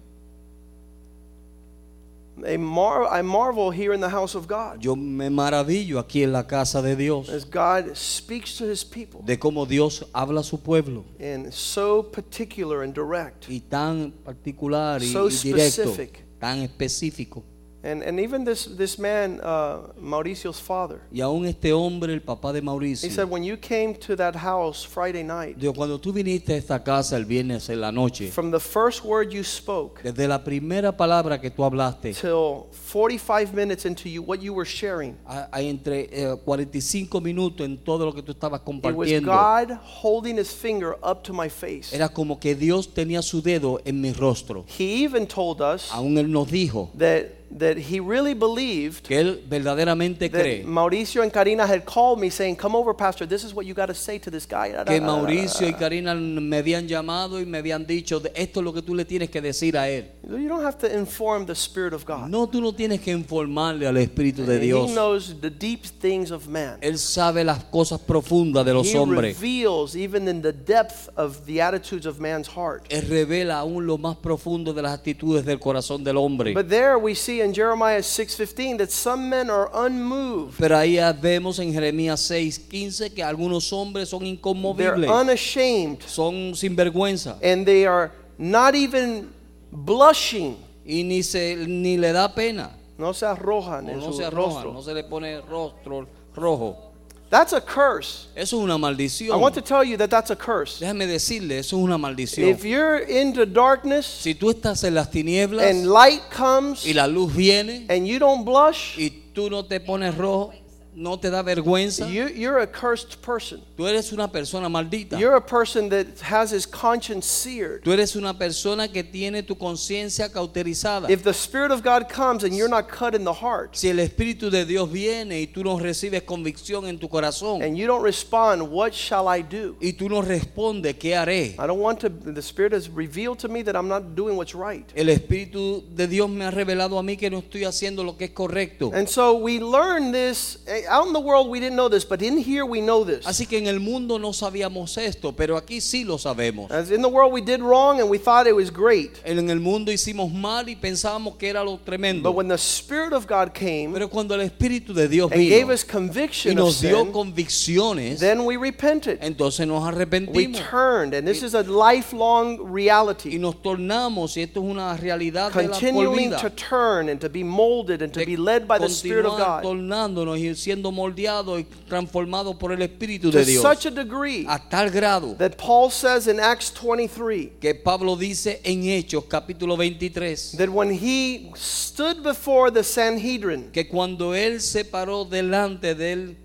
A mar- I marvel here in the house of God Yo me maravillo aquí en la casa de Dios as God speaks to his people de cómo Dios habla a su pueblo and so particular and direct. y tan particular y, So y directo, specific. tan específico. And, and even this, this man, uh, Mauricio's father, Y aún este hombre, el papá de he Mauricio, said, when you came to that house Friday night, dijo, cuando tú viniste a esta casa el viernes en la noche, from the first word you spoke desde la primera palabra que tú hablaste, till 45 minutes into you, what you were sharing, a- a entre eh, 45 minutos en todo lo que tú estabas it was compartiendo, God holding his finger up to my face. era como que Dios tenía su dedo en mi rostro. He even told us Aún Él nos dijo that, that he really believed que Él verdaderamente that cree Mauricio and Karina had called me saying, Come over, Pastor, this is what you got to say to this guy. que Mauricio y Karina me habían llamado y me habían dicho, "De- esto es lo que tú le tienes que decir a Él. You don't have to inform the Spirit of God. No, tú no tienes que informarle al Espíritu de He Dios. knows the deep things of man. Él sabe las cosas profundas de los He hombres. reveals even in the depth of the attitudes of man's heart. Él revela aún lo más profundo de las actitudes del corazón del hombre. But there we see in Jeremiah 6:15 that some men are unmoved. Pero ahí vemos en Jeremías 6:15 que algunos hombres son They're inconmovibles, unashamed son sinvergüenza and they are not even blushing. y ni se ni le da pena, No se arrojan o en no su se arrojan, rostro. no se le pone rostro rojo. That's a curse. Eso es una I maldición. want to tell you that that's a curse. Déjame decirle, eso es una maldición. If you're into darkness Si tú estás en las tinieblas and light comes y la luz viene and you don't blush, y tú no te pones rojo, no te da vergüenza, you, you're a cursed person. tú eres una persona maldita. You're a person that has his conscience seared. Tú eres una persona que tiene tu conciencia cauterizada. If the Spirit of God comes and you're not cut in the heart Si el Espíritu de Dios viene y tú no recibes convicción en tu corazón and you don't respond, what shall I do? y tú no respondes, ¿qué haré? I don't want to, the Spirit has revealed to me that I'm not doing what's right. El Espíritu de Dios me ha revelado a mí que no estoy haciendo lo que es correcto. And so we learn this. Eh, Out in the world, we didn't know this, but in here, we know this. Así que en el mundo no sabíamos esto, pero aquí sí lo sabemos. As in the world, we did wrong and we thought it was great. En el mundo hicimos mal y pensábamos que era lo tremendo. But when the Spirit of God came Pero cuando el Espíritu de Dios and gave us conviction of nos dio sin, convicciones, then we repented. entonces nos arrepentimos. We turned, and this is a lifelong reality. y nos tornamos y esto es una realidad de la Continuing to turn and to be molded and to de be led by the Spirit of God tornándonos y siendo y transformados por el Espíritu de Dios. such a degree a tal grado that Paul says in Acts 23 que Pablo dice en Hechos capítulo 23 that when he stood before the Sanhedrin, que cuando él se paró delante del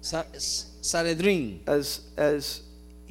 Sa- Sanedrín as, as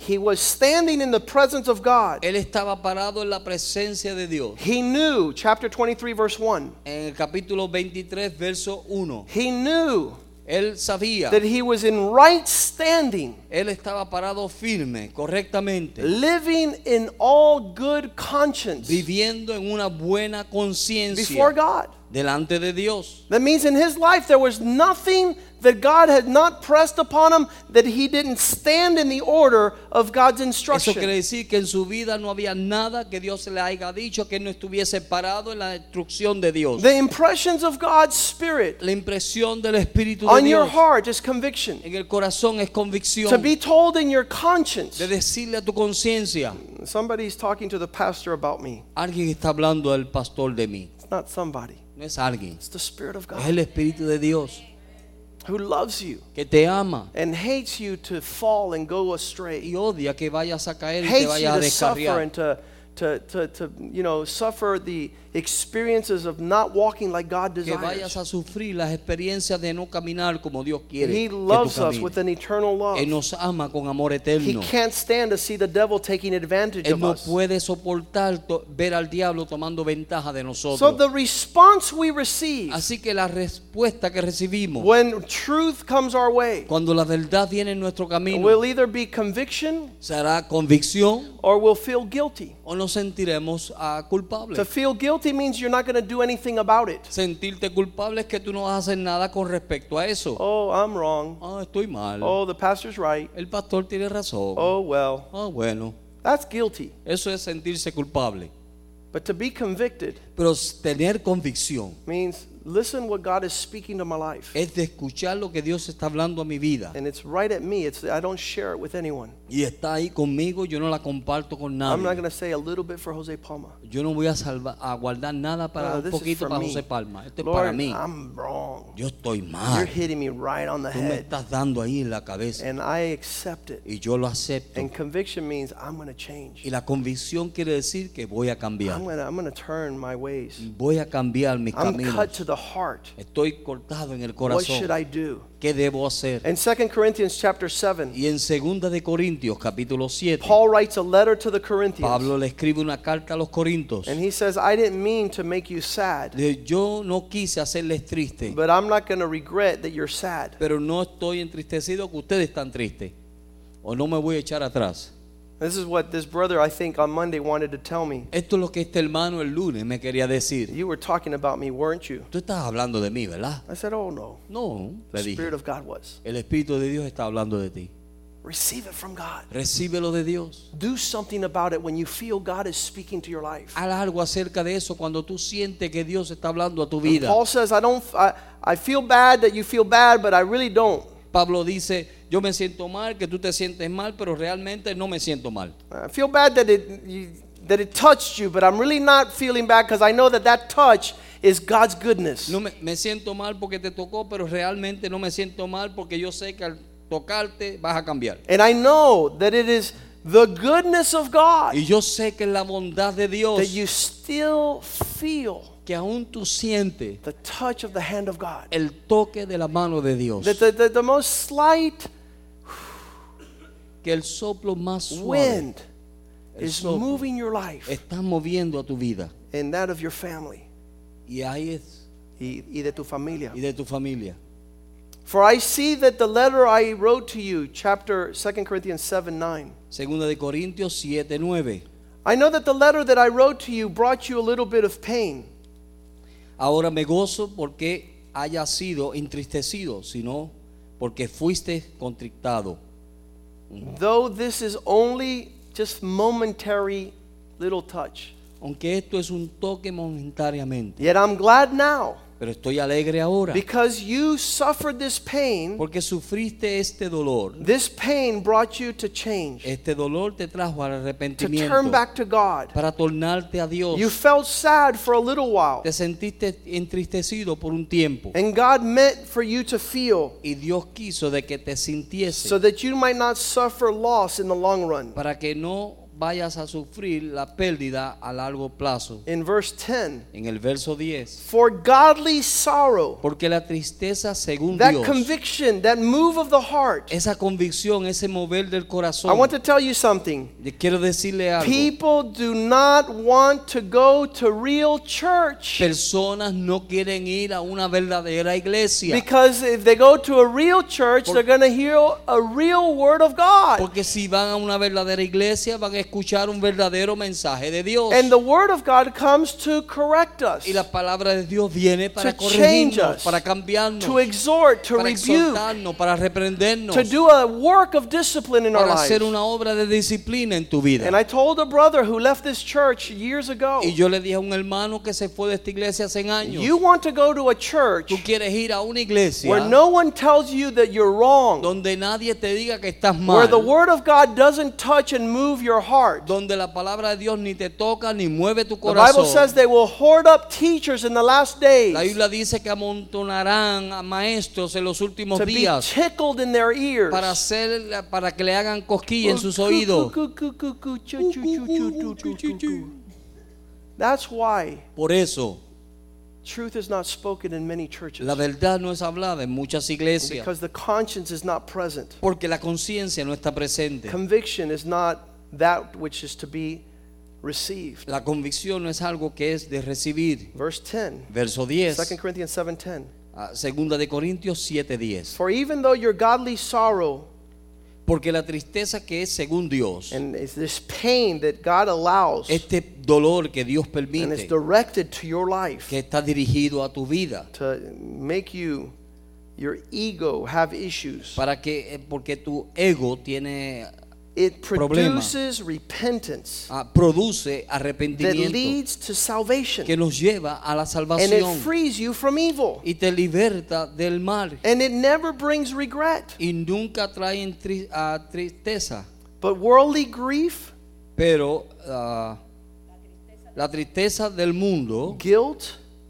he was standing in the presence of God, él estaba parado en la presencia de Dios. He knew, chapter 23, verse 1, en el capítulo 23 verso 1 he knew él sabía that he was in right standing, él estaba parado firme correctamente living in all good conscience viviendo en una buena conciencia before God. Delante de Dios That means in his life there was nothing that God had not pressed upon him that he didn't stand in the order of God's Eso instruction. quiere decir que en su vida no había nada que Dios le haya dicho que no estuviese parado en la instrucción de Dios. The impressions of God's Spirit La impresión del Espíritu de on your Dios heart is conviction. en el corazón es To convicción be told in your conscience. de decirle a tu conciencia, Somebody's talking to the pastor about me. alguien está hablando del pastor de mí. Not somebody. No es alguien, It's the Spirit of es God el Espíritu de Dios who loves you que te ama and hates you to fall and go astray. y odia que vayas a caer y te Hates you vayas a to suffer and to, to, to, to, you know, suffer the experiences of not walking like God Que vayas desires. a sufrir las experiencias de no caminar como Dios quiere He loves us with an eternal love. Él nos ama con amor He eterno. can't stand to see the devil taking advantage Él of no us. puede soportar to- ver al diablo tomando ventaja de So nosotros. the response we receive Así que la respuesta que recibimos when truth comes our way cuando la verdad viene en nuestro camino will either be conviction será convicción or we'll feel guilty. o nos sentiremos To culpables. feel guilty means you're not going to do anything about it. Sentirte culpable es que tú no vas a hacer nada con respecto a eso. Oh, I'm wrong. Ah, estoy mal. Oh, the pastor's right. El pastor tiene razón. Oh, well. Ah, bueno. That's guilty. Eso es sentirse culpable. But to be convicted Pero tener convicción means listen what God is speaking to my life. es de escuchar lo que Dios está hablando a mi vida. And it's right at me. It's I don't share it with anyone. Y está ahí conmigo, yo no la comparto con I'm not nadie. going to say a little bit for Jose Palma. Yo no voy a, salva- a guardar nada para No, un poquito para me. José Palma. Esto es para mí. I'm wrong. Yo estoy You're mal. hitting me right on the Tú me head. estás dando ahí en la cabeza. And I accept it. Y yo lo acepto. And conviction means I'm going to change. Y la convicción quiere decir que voy a cambiar. I'm going to turn my ways. Voy a cambiar mis I'm caminos. cut to the heart. Estoy cortado en el What should corazón. I do? ¿Qué debo hacer? In 2 Corinthians chapter 7, Y en 2 de Corintios capítulo 7, Paul writes a letter to the Corinthians. Pablo le escribe una carta a los Corintios. And he says, I didn't mean to make you sad, Yo no quise hacerles triste, but I'm not going to regret that you're sad. pero no estoy entristecido que ustedes están tristes. O no me voy a echar atrás. This is what this brother, I think, on Monday wanted to tell me. Esto es lo que este hermano el lunes me quería decir. You were talking about me, weren't you? Tú estás hablando de mí, ¿verdad? I said, Oh, no. No, The le dije. Spirit of God was. El Espíritu de Dios está hablando de ti. Receive it from God. Recíbelo de Dios. Do something about it when you feel God is speaking to your life. Haz algo acerca de eso cuando tú sientes que Dios está hablando a tu vida. Paul says, I don't, I, I feel bad that you feel bad, but I really don't. Pablo dice, yo me siento mal, que tú te sientes mal, pero realmente no me siento mal. I feel bad that it, you, that it touched you, but I'm really not feeling bad because I know that that touch is God's goodness. No me, me siento mal porque te tocó, pero realmente no me siento mal porque yo sé que al tocarte vas a cambiar. And I know that it is the goodness of God Y yo sé que es la bondad de Dios that you still feel que aún tú sientes the touch of the hand of God. el toque de la mano de Dios. That the, the, the most slight Que el soplo más suave wind is moving your life está moviendo a tu vida. and that of your family Y ahí es. y, y de tu familia. Y de tu familia. For I see that the letter I wrote to you, chapter 2 Corinthians 7 9. Segunda de Corintios 7, 9. I know that the letter that I wrote to you brought you a little bit of pain. Ahora me gozo porque haya sido entristecido, sino porque fuiste contrictado. Though this is only just momentary little touch. Aunque esto es un toque momentáneamente. Yet I'm glad now Pero estoy alegre ahora. because you suffered this pain. Porque sufriste este dolor. This pain brought you to change, Este dolor te trajo al to arrepentimiento. turn back to God. Para tornarte a Dios. You felt sad for a little while, Te sentiste entristecido por un tiempo. and God meant for you to feel Y Dios quiso de que te sintiese. so that you might not suffer loss in the long run. para que no vayas a sufrir la pérdida a largo plazo. In verse 10, En el verso 10. for godly sorrow, Porque la tristeza según that Dios, conviction, that move of the heart. esa convicción, ese mover del corazón, I want to tell you something. quiero decirle algo. People do not want to go to real church. Personas no quieren ir a una verdadera iglesia. Because if they go to a real church, they're going to hear a real word of God. Porque si van a una verdadera iglesia van a escuchar un verdadero mensaje de Dios. And the word of God comes to correct us, y la palabra de Dios viene para corregirnos, us, para cambiarnos, to exhort, to para rebuke, para reprendernos, to do a work of discipline in our para lives. hacer una obra de disciplina en tu vida. And I told a brother who left this church years ago, Y yo le dije a un hermano que se fue de esta iglesia hace años. you want to go to a church Tú quieres ir a una iglesia where no one tells you that you're wrong, donde nadie te diga que estás where mal. the word of God doesn't touch and move your heart. Donde la palabra de Dios ni te toca ni mueve tu The Bible corazón. says they will hoard up teachers in the last days La Biblia dice que amontonarán a maestros en los últimos to be días tickled in their ears. para hacer para que le hagan cosquilla en sus oídos. That's why Por eso truth is not spoken in many churches. la verdad no es hablada en muchas iglesias Because the conscience is not present. porque la conciencia no está presente. Conviction is not that which is to be received. La convicción no es algo que es de recibir. Verse 10, Verso 2 10, Corinthians 7:10. ah, segunda de Corintios 7:10. For even though your godly sorrow Porque la tristeza que es según Dios, and it's this pain that God allows este dolor que Dios and it's permite, directed to your life que está dirigido a tu vida, to make you your ego have issues. para que eh, porque tu ego tiene it produces repentance ah, produce that leads to salvation. que nos lleva a la And it frees you from evil. y te liberta del mal And it never brings regret. y nunca traen tri- ah, tristeza. But worldly grief, Pero ah, la tristeza del mundo, guilt,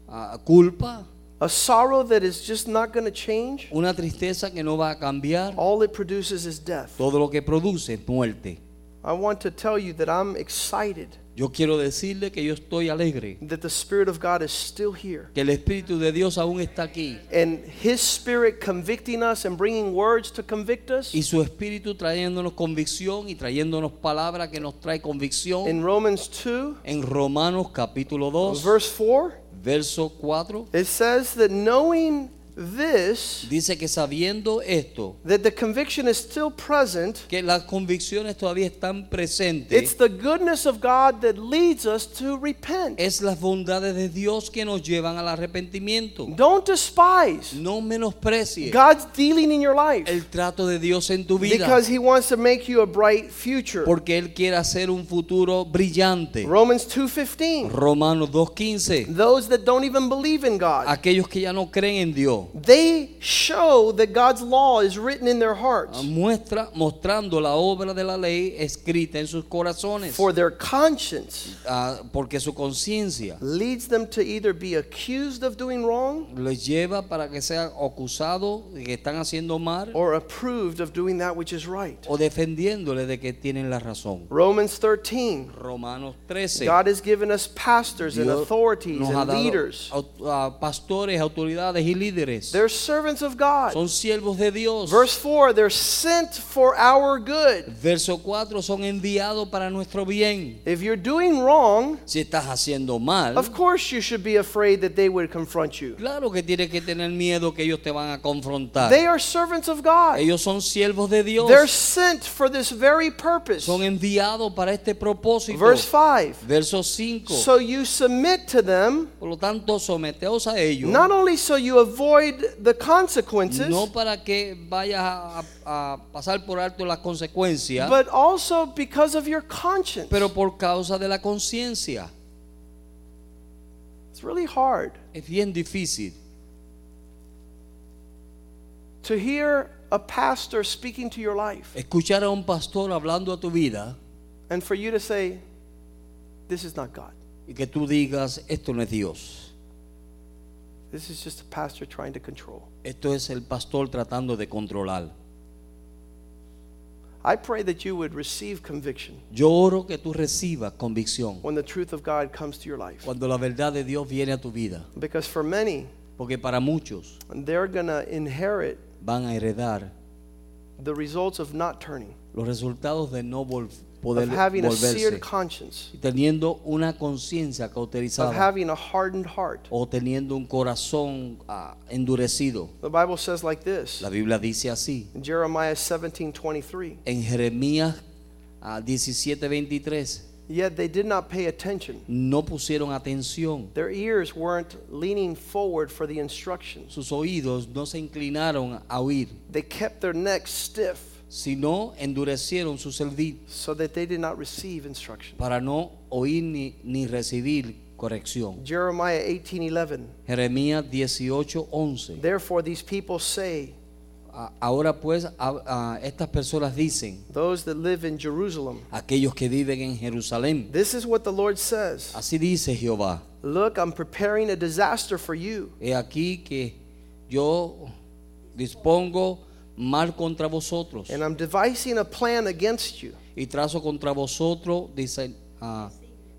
ah, culpa, a sorrow that is just not going to change, una tristeza que no va a cambiar, all it produces is death. todo lo que produce es muerte. I want to tell you that I'm excited Yo quiero decirle que yo estoy alegre, that the Spirit of God is still here. que el Espíritu de Dios aún está aquí And His Spirit convicting us and bringing words to convict us. y su Espíritu trayéndonos convicción y trayéndonos palabra que nos trae convicción. In Romans 2, En Romanos capítulo 2, verse 4, verso 4, it says that knowing this, dice que sabiendo esto, that the conviction is still present, que las convicciones todavía están it's presentes, the goodness of God that leads us to repent. es las bondades de Dios que nos llevan al arrepentimiento. Don't despise No menosprecie God's dealing in your life el trato de Dios en tu vida, because He wants to make you a bright future. porque Él quiere hacer un futuro brillante. Romans 2:15. Romanos 2.15, Those that don't even believe in God, aquellos que ya no creen en Dios, they show that God's law is written in their hearts. muestra mostrando la obra de la ley escrita en sus corazones, For their conscience Ah, porque su conciencia leads them to either be accused of doing wrong les lleva para que sean acusados de que están haciendo mal or approved of doing that which is right. o defendiéndole de que tienen la razón. Romans 13. Romanos 13. God has given us pastors and Dios authorities nos ha and leaders. pastores, autoridades y líderes. They're servants of God. Son siervos de Dios. Verse 4 they're sent for our good. Verso 4 son enviados para nuestro bien. If you're doing wrong, Si estás haciendo mal, of course you should be afraid that they would confront you. claro que tienes que tener miedo que ellos te van a confrontar. They are servants of God. Ellos son siervos de Dios. They're sent for this very purpose. Son enviados para este propósito. Verse 5 Verso 5. So you submit to them, Por lo tanto, someteos a ellos. not only so you avoid the consequences, No para que vayas a- a pasar por alto las consecuencias, but also because of your conscience. pero por causa de la conciencia. It's really hard Es bien difícil to hear a pastor speaking to your life escuchar a un pastor hablando a tu vida and for you to say, This is not God. y que tú digas, esto no es Dios. This is just a pastor trying to control. Esto es el pastor tratando de controlar. I pray that you would receive conviction Yo oro que tú recibas convicción when the truth of God comes to your life. cuando la verdad de Dios viene a tu vida. Because for many, Porque para muchos they're going to inherit van a heredar the results of not turning, los resultados de no vol- poder of having a volverse. seared conscience, teniendo una conciencia of having a hardened heart. o teniendo un corazón ah, endurecido. The Bible says like this La Biblia dice así. in Jeremiah 17 23. En Jeremías ah, 17:23 Yet they did not pay attention. no pusieron atención. Their ears weren't leaning forward for the instructions. Sus oídos no se inclinaron a oír, They kept their necks stiff sino endurecieron su cerviz so that they did not receive instruction. para no oír ni, ni recibir corrección. Jeremiah 18 11. Jeremías 18:11. Therefore, these people say, Ah, Ahora pues a- a estas personas dicen, those that live in Jerusalem, aquellos que viven en Jerusalén, this is what the Lord says así dice Jehová. Look, I'm preparing a disaster for you. He aquí que yo dispongo mal contra vosotros And I'm devising a plan against you. y trazo contra vosotros dise- ah,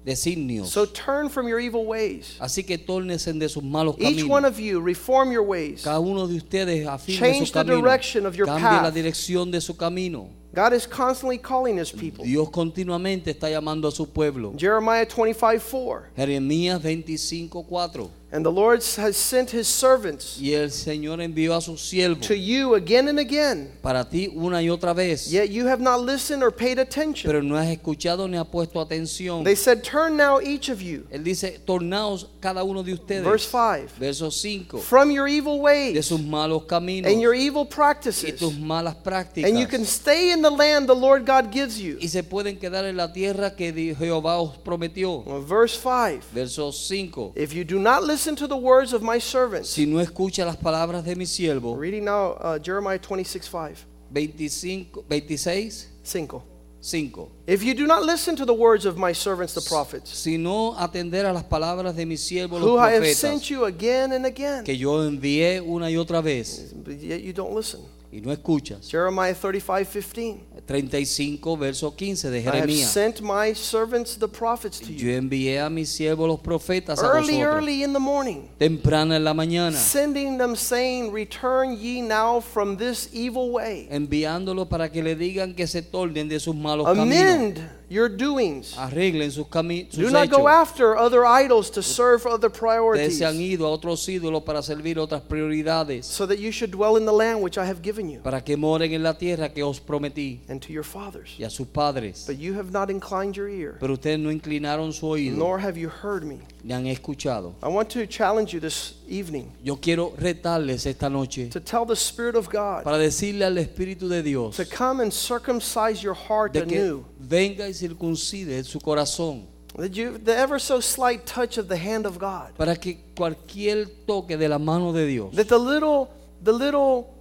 designios. So turn from your evil ways. Así que tórnense de sus malos Each one caminos. of you, reform your ways. Cada uno de ustedes afirme Change su the camino. direction of your Cambie la path. dirección de su camino. God is constantly calling his people. Dios continuamente está llamando a su pueblo. Jeremiah 25 4. Jeremías 25:4. And the Lord has sent his servants Y el Señor envió a sus siervos to you again and again. para ti una y otra vez. Yet you have not listened or paid attention. Pero no has escuchado ni has puesto atención. They said, Turn now, each of you. Él dice, tornaos cada uno de ustedes. Verse 5. Verso 5. From your evil De ways sus malos caminos and your evil y practices. tus malas prácticas. And you can stay in the land the Lord God gives you. y se pueden quedar en la tierra que Jehová os prometió. Well, Verse 5. Verso 5. If you do not listen to the words of my servants, Si no escucha las palabras de mi siervo, reading now uh, Jeremiah 26 5. 25, 26, Cinco. 5. If you do not listen to the words of my servants, the prophets, Si no atender a las palabras de mi siervo who los I have sent you again and again, que yo envié una y otra vez, but yet you don't listen. Y no escuchas. Jeremiah 35 15. 35, verso 15 de I have Jeremías. sent my servants, the prophets, to Yo you envié a mis siervos los profetas a early, vosotros, early in the morning, temprana en la mañana, sending them, saying, Return ye now from this evil way, enviándolos para que le digan que se tornen de sus malos caminos, amend your doings. arreglen sus, Do not go hechos. after other idols to serve other priorities, se han ido a otros ídolos para servir otras prioridades, so that you should dwell in the land which I have given you, para que moren en la tierra que os prometí and to your fathers. y a sus padres. But you have not inclined your ear, Pero ustedes no inclinaron su oído, nor have you heard me. Han escuchado. I want to challenge you this evening Yo quiero retarles esta noche to tell the Spirit of God para decirle al Espíritu de Dios to come and circumcise your heart de que anew. venga y circuncide su corazón That you, the ever so slight touch of the hand of God. para que cualquier toque de la mano de Dios, That the little, the little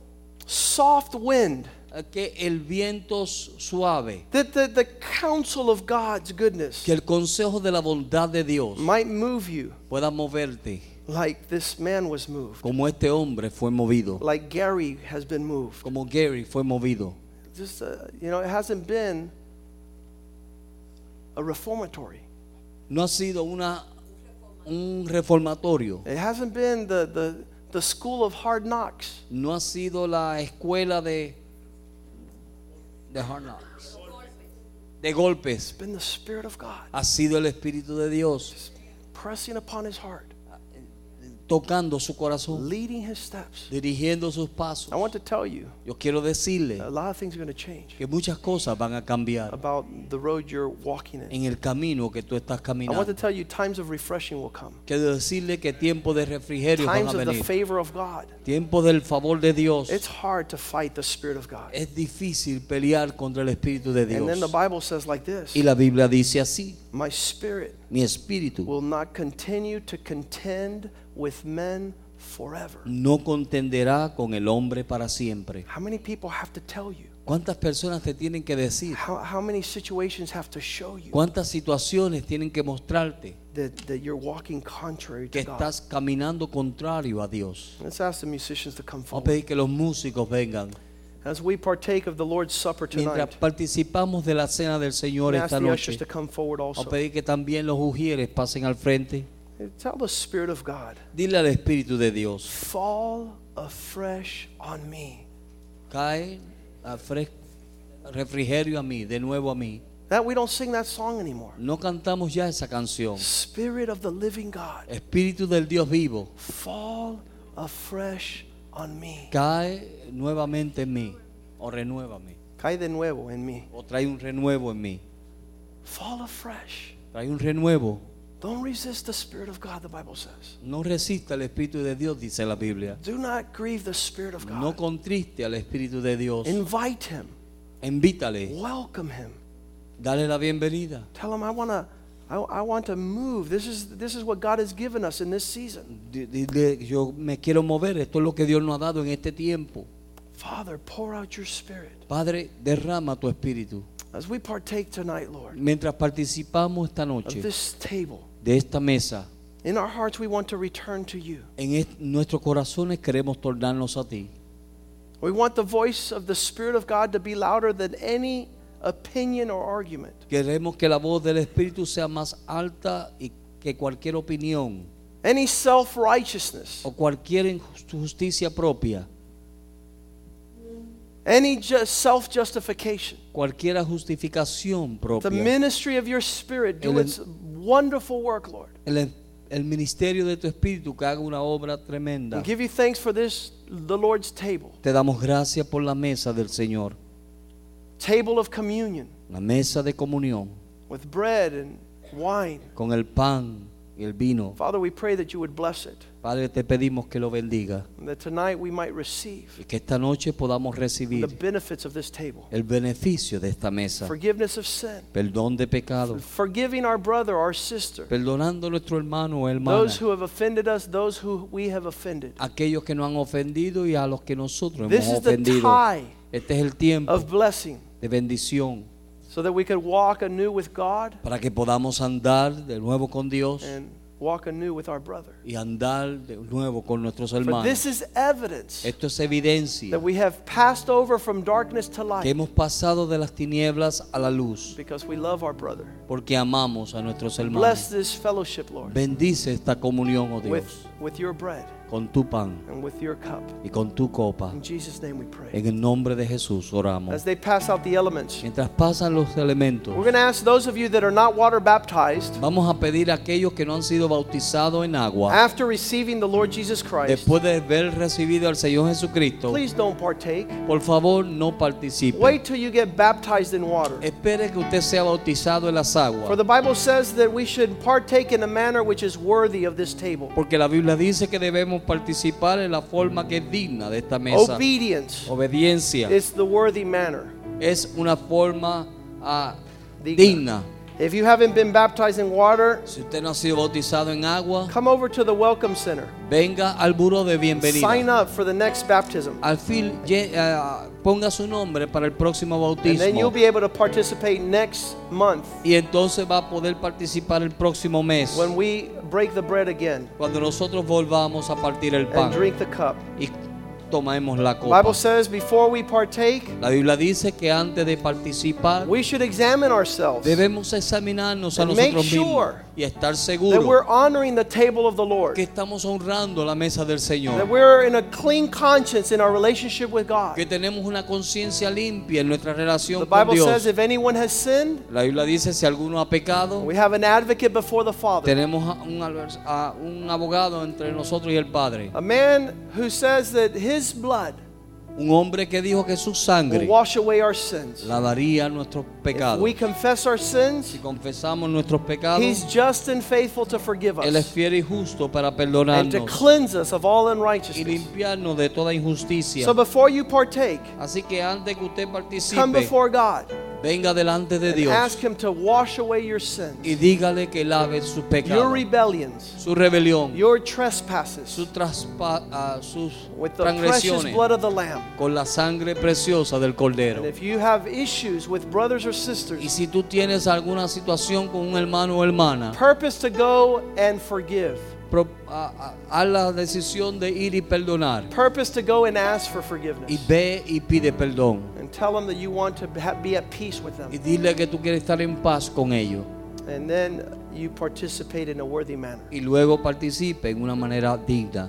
soft wind, que el viento su- suave, that the, the counsel of God's goodness que el consejo de la bondad de Dios might move you pueda moverte like this man was moved, como este hombre fue movido, like Gary has been moved. como Gary fue movido. Just, uh, you know, it hasn't been a reformatory. No ha sido una un reformatorio, It hasn't been the, the, the school of hard knocks. no ha sido la escuela de de hard knocks, de golpes. It's been the Spirit of God. Ha sido el Espíritu de Dios. Pressing upon his heart, tocando su corazón, leading his steps. dirigiendo sus pasos. I want to tell you, Yo quiero decirle a lot of things are going to change que muchas cosas van a cambiar about the road you're walking in. en el camino que tú estás I want to caminando. tell you, times of refreshing will come. Quiero decirle que tiempos de refrigerio van a Times of the venir. favor of God. Tiempos del favor de Dios. It's hard to fight the Spirit of God. Es difícil pelear contra el Espíritu de And then the Dios. Bible says like this Y la Biblia dice así, My spirit mi espíritu will not continue to contend with men forever. no contenderá con el hombre para siempre. How many people have to tell you? ¿Cuántas personas te tienen que decir? How, how many situations have to show you ¿Cuántas situaciones tienen que mostrarte that, that you're walking contrary que to God? estás caminando contrario a Dios? Let's ask the musicians to come Vamos a forward. pedir que los músicos vengan. As we partake of the Lord's Supper Mientras tonight, participamos de la cena del Señor I'm ask esta the ushers noche, to come forward vamos a also. pedir que también los ujieres pasen al frente. Tell the Spirit of God, Dile al Espíritu de Dios, fall afresh on me. cae a refrigerio a mí, de nuevo a mí. That we don't sing that song anymore. No cantamos ya esa canción. Spirit of the living God, Espíritu del Dios vivo, fall afresh on me. cae nuevamente en mí, o renuévame, Cae de nuevo en mí. o trae un renuevo en mí. Fall afresh. Trae un renuevo. Don't resist the Spirit of God, the Bible says. No resista al Espíritu de Dios, dice la Biblia. Do not grieve the Spirit of God. No contriste al Espíritu de Dios. Invite Him, Invítale, welcome Him. dale la bienvenida. Tell Him, I want to. I, I want to move. This is this is what God has given us in this season. Yo me quiero mover, esto es lo que Dios nos ha dado en este tiempo. Father, pour out your spirit. Padre, derrama tu espíritu. As we partake tonight, Lord, Mientras participamos esta of noche this table, de esta mesa, in our hearts we want to return to you. en nuestros corazones queremos tornarnos a ti. We want the voice of the Spirit of God to be louder than any opinion or argument. Queremos que la voz del Espíritu sea más alta y que cualquier opinión Any self righteousness, o cualquier injusticia propia, any just self justification. cualquier justificación The propia. ministry of your Spirit do El- its wonderful work, Lord. El, el ministerio de tu espíritu que haga una obra tremenda. And give you thanks for this, the Lord's table, Te damos gracias por la mesa del Señor, table of communion la mesa de comunión, with bread and wine. con el pan y el vino. Father, we pray that you would bless it, Padre, te pedimos que lo bendiga. And that tonight we might receive y que esta noche podamos the recibir benefits of this table. el beneficio de esta mesa. forgiveness of sin, Perdón de pecado, forgiving our brother, our sister, perdonando a nuestro hermano o hermana, those who have offended us, those who we have offended. aquellos que nos han ofendido y a los que nosotros This hemos is the ofendido. tie Este es el tiempo of blessing. de bendición so that we could walk anew with God para que podamos andar de nuevo con Dios and walk anew with our brother. y andar de nuevo con nuestros For hermanos. this is evidence Esto es evidencia that we have passed over from darkness to que light hemos pasado de las tinieblas a la luz because we love our brother. porque amamos a nuestros Bless hermanos. this fellowship, Lord, Bendice esta comunión, oh with, Dios, with your bread con tu pan and with your cup. y con tu copa. In Jesus' name we pray. En el nombre de Jesús oramos. As they pass out the elements, Mientras pasan los elementos, we're going to ask those of you that are not water baptized, vamos a pedir a aquellos que no han sido bautizados en agua, after receiving the Lord Jesus Christ, después de haber recibido al Señor Jesucristo, please don't partake. por favor no participe. Wait till you get baptized in water. Espere que usted sea bautizado en las For aguas. the Bible says that we should partake in a manner which is worthy of this table. Porque la Biblia dice que debemos participar en la forma que es digna de esta mesa. Obedience Obediencia is the worthy manner. es una forma ah, Digna. digna. If you haven't been baptized in water, Si usted no ha sido bautizado en agua, come over to the Welcome Center. venga al buró de Sign up for the next baptism. Al fin, ah, ponga su nombre para el próximo And then you'll be able to participate next month Y entonces va a poder participar el próximo mes. when we break the bread again Cuando nosotros volvamos a partir el and drink the cup. y tomemos la The copa. Bible says before we partake, La Biblia dice que antes de participar we should examine ourselves debemos examinarnos a nosotros mismos sure y estar that seguros we're honoring the table of the Lord, que estamos honrando la mesa del that Señor, we're in a clean conscience in our relationship with God. que tenemos una conciencia limpia en nuestra The relación con Bible says Dios. if anyone has sinned, La Biblia dice si alguno ha pecado, we have an advocate before the Father. tenemos un abogado entre nosotros y el Padre. A man who says that his blood Un hombre que dijo que su sangre wash away our sins. lavaría nuestros pecados. We confess our sins. Si confesamos nuestros pecados, He's just and faithful to forgive us. Él es fiel y justo para and to perdonarnos cleanse us of all y unrighteousness. limpiarnos de toda injusticia. So before you partake, Así que antes que usted come before God venga delante de and Dios ask Him to wash away your sins, y dígale que lave sus your rebellions, su rebelión, your trespasses su traspa- ah, sus with the precious blood of the Lamb. Con la sangre preciosa del Cordero. And if you have issues with brothers or Y sisters, si tú tienes alguna situación con un hermano o hermana, purpose to go and forgive. pro- la decisión de ir y perdonar. Purpose to go and ask for Y forgiveness. ve y pide perdón. And tell them that you want to be at peace with Y them. dile que tú quieres estar en paz con ellos. And then you participate in a worthy manner. Y luego participe en una manera digna.